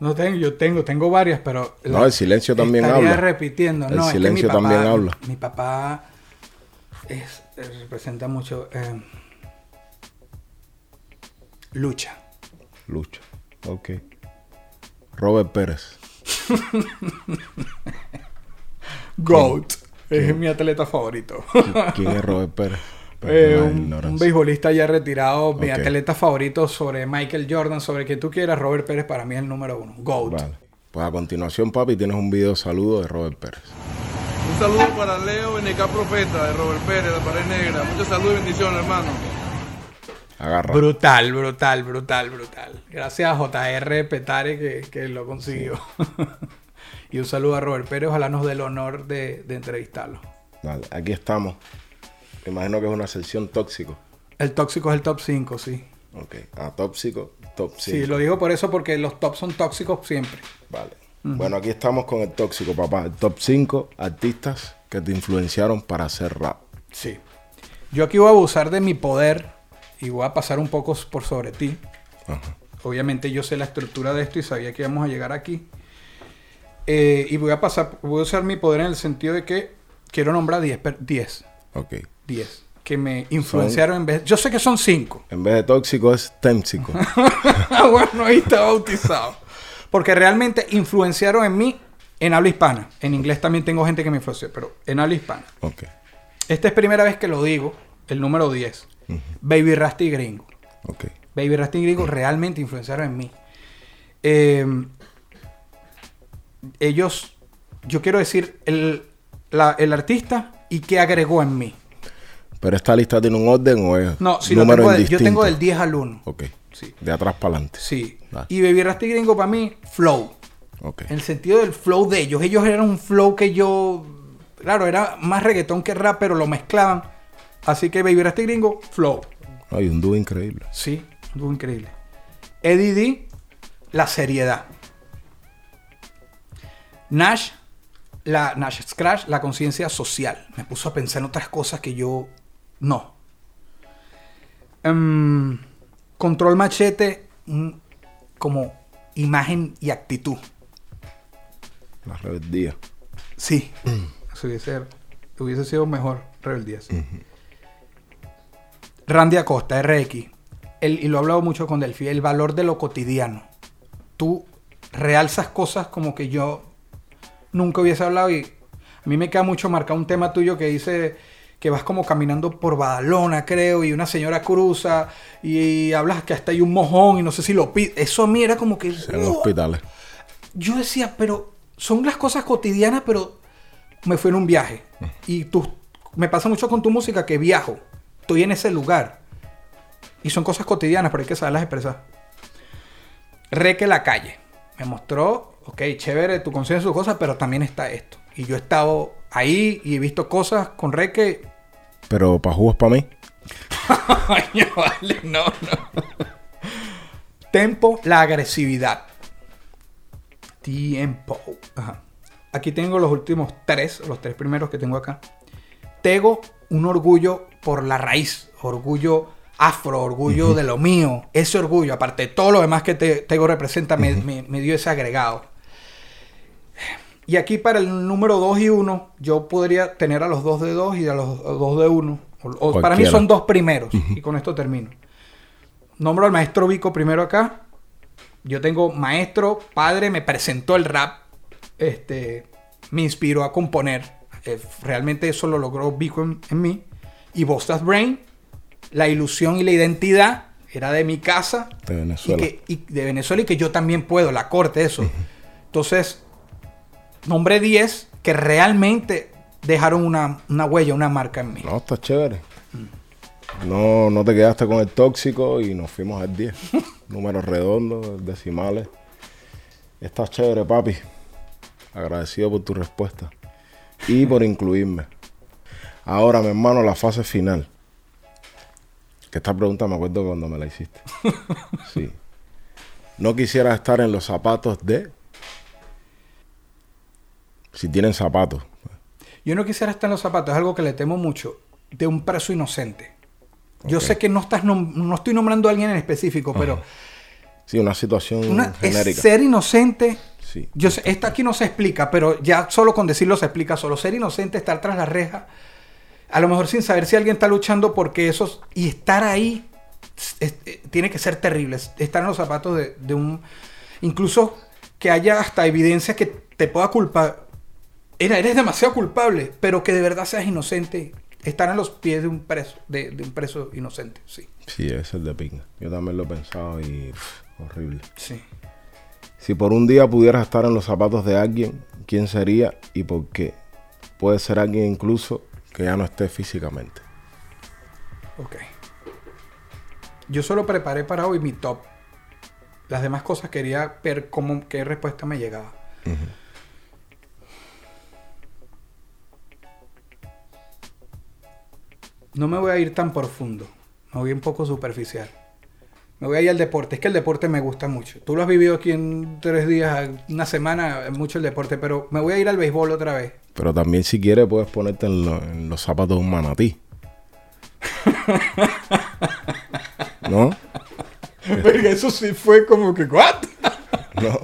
no tengo, yo tengo, tengo varias, pero No, el silencio también habla. repitiendo. El no, silencio es que mi también habla. Mi papá es, representa mucho eh, lucha. Lucha. Ok. Robert Pérez. Goat. Es mi atleta favorito. ¿Quién es Robert Pérez? Eh, Perdona la un, beisbolista ya retirado, mi atleta favorito sobre Michael Jordan, sobre que tú quieras, Robert Pérez para mí es el número uno. GOAT. Vale. Pues a continuación, papi, tienes un video saludo de Robert Pérez. Un saludo para Leo NK Profeta de Robert Pérez, la pared negra. Muchos saludos y bendiciones, hermano. Agarra. Brutal, brutal, brutal, brutal. Gracias a JR Petare que, que lo consiguió. y un saludo a Robert Pérez, ojalá nos dé el honor de, de entrevistarlo. Dale, aquí estamos. Me imagino que es una sección tóxico. El tóxico es el top 5, sí. Ok. Ah, tóxico, top 5. Sí, lo digo por eso porque los tops son tóxicos siempre. Vale. Bueno, aquí estamos con el tóxico, papá. El top 5 artistas que te influenciaron para hacer rap. Sí. Yo aquí voy a abusar de mi poder y voy a pasar un poco por sobre ti. Ajá. Obviamente yo sé la estructura de esto y sabía que íbamos a llegar aquí. Eh, y voy a pasar, voy a usar mi poder en el sentido de que quiero nombrar 10, per- 10, Ok. 10 que me influenciaron en vez. Yo sé que son 5. En vez de tóxico es. Ah, bueno, ahí está bautizado. Porque realmente influenciaron en mí en habla hispana. En inglés también tengo gente que me influenció, pero en habla hispana. ok. Esta es primera vez que lo digo, el número 10. Baby Rasty Gringo. Ok. Baby Rasty Gringo realmente influenciaron en mí. Eh, ellos, yo quiero decir, el, la- el artista y qué agregó en mí. Pero esta lista tiene un orden o es No, si número tengo de- yo tengo del 10 al 1. Ok. Sí. De atrás para adelante. Sí. Dale. Y Baby Rasty Gringo para mí, flow. Ok. En el sentido del flow de ellos. Ellos eran un flow que yo. Claro, era más reggaetón que rap, pero lo mezclaban. Así que Baby Rasty Gringo, flow. Hay un dúo increíble. Sí, algo increíble. Eddie D, la seriedad. Nash, la Nash Scratch, la conciencia social. Me puso a pensar en otras cosas que yo no. Em, control machete, mm, como imagen y actitud. La rebeldía. Sí, eso hubiese, hubiese sido mejor rebeldías. Randy Acosta, RX. El- y lo he hablado mucho con Delphi, el valor de lo cotidiano. Tú realzas cosas como que yo nunca hubiese hablado y a mí me queda mucho marcado un tema tuyo que dice que vas como caminando por Badalona, creo, y una señora cruza y, hablas que hasta hay un mojón y no sé si lo pide. Eso a mí era como que... En ¡wow! hospitales. yo decía, pero son las cosas cotidianas, pero me fui en un viaje. Y tú, me pasa mucho con tu música que viajo. Estoy en ese lugar. Y son cosas cotidianas, pero hay que saberlas expresar. Reque la calle. Me mostró, ok, chévere tu conciencia, tu cosa, pero también está esto. Y yo he estado ahí y he visto cosas con Reque. Pero para jugos para mí. No, no. Tempo, la agresividad. Tiempo. Ajá. Aquí tengo los últimos tres, los tres primeros que tengo acá. Tego, un orgullo por la raíz, orgullo afro, orgullo de lo mío. Ese orgullo, aparte de todo lo demás que te- Tego representa, me, me- me dio ese agregado. Y aquí para el número 2 y 1, yo podría tener a los dos de 2 y a los dos de 1. para mí son dos primeros. Y con esto termino. Nombro al maestro Vico primero acá. Yo tengo maestro, padre, me presentó el rap. Este, me inspiró a componer. Eh, realmente eso lo logró Vico en, en mí. Y Bostas Brain, la ilusión y la identidad era de mi casa. De Y, Venezuela. que, y de Venezuela y que yo también puedo, la corte, eso. Entonces, nombré 10 que realmente dejaron una, una huella, una marca en mí. No, está chévere. No, no te quedaste con el tóxico y nos fuimos al 10. Números redondos, decimales. Está chévere, papi. Agradecido por tu respuesta. Y por incluirme. Ahora, mi hermano, la fase final. Que esta pregunta me acuerdo cuando me la hiciste. Sí. No quisiera estar en los zapatos de. Si tienen zapatos. Yo no quisiera estar en los zapatos, es algo que le temo mucho, de un preso inocente. Yo sé que no, estás no estoy nombrando a alguien en específico, pero Sí, una situación una, genérica. ser inocente. Sí. Yo sé, esto aquí no se explica, pero ya solo con decirlo se explica solo. Ser inocente, estar tras la reja, a lo mejor sin saber si alguien está luchando porque esos. Y estar ahí es- es- tiene que ser terrible. es- Estar en los zapatos de, de un. Incluso que haya hasta evidencia que te pueda culpar. Era, eres demasiado culpable, pero que de verdad seas inocente. Estar en los pies de un preso, de, de un preso inocente, sí. Sí, ese es el de pinga. Yo también lo he pensado y horrible. Sí. Si por un día pudieras estar en los zapatos de alguien, ¿quién sería y por qué? Puede ser alguien incluso que ya no esté físicamente. Ok. Yo solo preparé para hoy mi top. Las demás cosas quería ver cómo, qué respuesta me llegaba. No me voy a ir tan profundo. Me voy un poco superficial. Me voy a ir al deporte. Es que el deporte me gusta mucho. Tú lo has vivido aquí en tres días, una semana, mucho el deporte. Pero me voy a ir al béisbol otra vez. Pero también si quieres puedes ponerte en, lo- en los zapatos de un manatí. ¿No? Verga, eso sí fue como que, ¿what? No.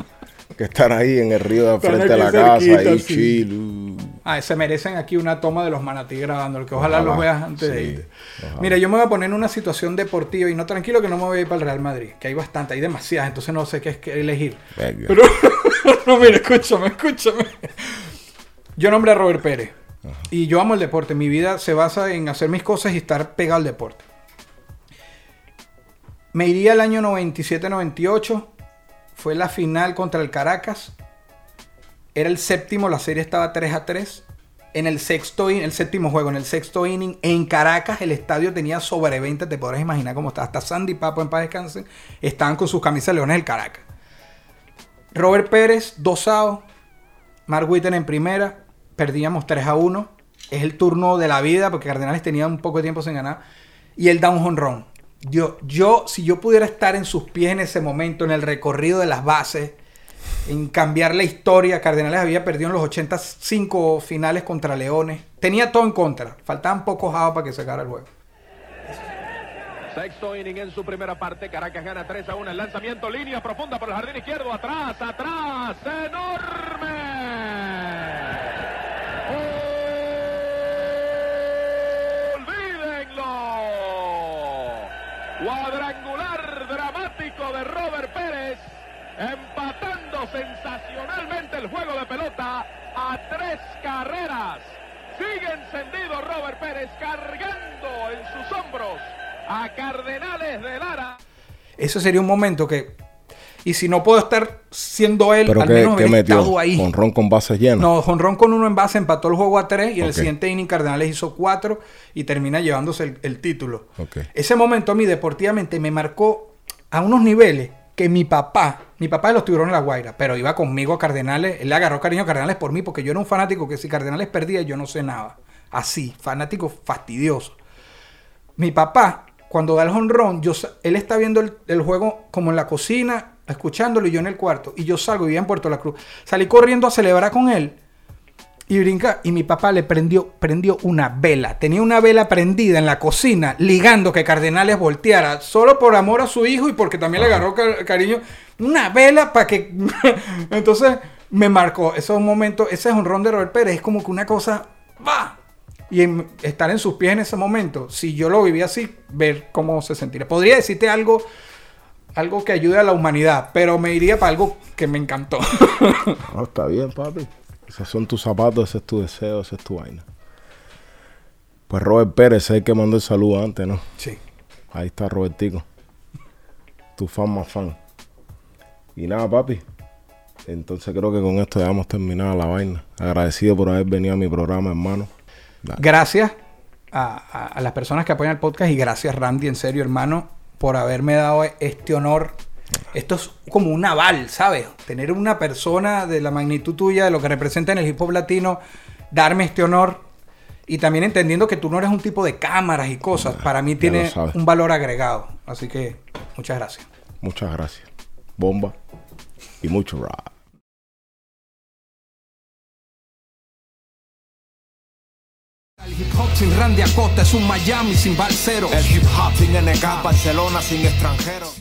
Que están ahí en el río de frente de la casa, ahí sí. chill. uh. Ah, se merecen aquí una toma de los manatí grabando, que ojalá, Ojalá, los veas antes de irte. ojalá. Mira, yo me voy a poner en una situación deportiva y no tranquilo que no me voy a ir para el Real Madrid, que hay bastante, hay demasiadas, entonces no sé qué es que elegir. Venga. Pero, no, mira, escúchame, escúchame. Yo nombré a Robert Pérez y yo amo el deporte. Mi vida se basa en hacer mis cosas y estar pegado al deporte. Me iría el año 97-98. Fue la final contra el Caracas. Era el séptimo, la serie estaba 3 a 3. En el sexto in- el séptimo juego, en el sexto inning, en Caracas, el estadio tenía sobre 20, te podrás imaginar cómo está. Hasta Sandy Papo en paz descanse, estaban con sus camisas leones del Caracas. Robert Pérez, dos outs. Mark Witten en primera. Perdíamos 3 a 1. Es el turno de la vida porque Cardenales tenía un poco de tiempo sin ganar. Y el down home run. Yo, yo, si yo pudiera estar en sus pies en ese momento, en el recorrido de las bases, en cambiar la historia, Cardenales había perdido en los 85 finales contra Leones. Tenía todo en contra. Faltaban pocos outs para que se acabara el juego. Sexto inning en su primera parte. Caracas gana 3 a 1. El lanzamiento, línea profunda por el jardín izquierdo. Atrás, atrás. ¡Enorme! ¡Olvídenlo! Cuadrangular dramático de Robert Pérez. Empatando sensacionalmente el juego de pelota a tres carreras. Sigue encendido Robert Pérez cargando en sus hombros a Cardenales de Lara. Ese sería un momento que. Y si no puedo estar siendo él, Pero al que, menos que hubiera metió estado ahí. con ron con bases llenas. No, Jonrón con uno en base empató el juego a tres y en el siguiente inning Cardenales hizo cuatro y termina llevándose el, el título. Ese momento a mí deportivamente me marcó a unos niveles que mi papá, mi papá de los tiburones de la Guaira, pero iba conmigo a Cardenales, él le agarró cariño a Cardenales por mí porque yo era un fanático que si Cardenales perdía yo no sé nada. Así, fanático fastidioso. Mi papá, cuando da el honrón, yo, él está viendo el, el juego como en la cocina, escuchándolo y yo en el cuarto. Y yo salgo, vivía en Puerto La Cruz. Salí corriendo a celebrar con él. Y brinca, y mi papá le prendió, prendió una vela. Tenía una vela prendida en la cocina, ligando que Cardenales volteara, solo por amor a su hijo y porque también le agarró ca- cariño. Una vela para que. Entonces me marcó. Esos momentos, ese honrón de Robert Pérez es como que una cosa. ¡Va! Y en- estar en sus pies en ese momento, si yo lo viví así, ver cómo se sentiría. Podría decirte algo, algo que ayude a la humanidad, pero me iría para algo que me encantó. No, está bien, papi. Esos son tus zapatos, ese es tu deseo, esa es tu vaina. Pues Robert Pérez, es el que mandó el saludo antes, ¿no? sí. Ahí está Robertico. Tu fan más fan. Y nada, papi. Entonces creo que con esto ya hemos terminado la vaina. Agradecido por haber venido a mi programa, hermano. Dale. Gracias a, a- a las personas que apoyan el podcast y gracias Randy, en serio hermano, por haberme dado este honor. Esto es como un aval, ¿sabes? Tener una persona de la magnitud tuya, de lo que representa en el hip hop latino, darme este honor y también entendiendo que tú no eres un tipo de cámaras y cosas, para mí tiene un valor agregado. Así que muchas gracias. Muchas gracias. Bomba y mucho rap. El hip hop sin Randy Acosta es un Miami sin Balcero. El hip hop sin NK, Barcelona sin extranjeros.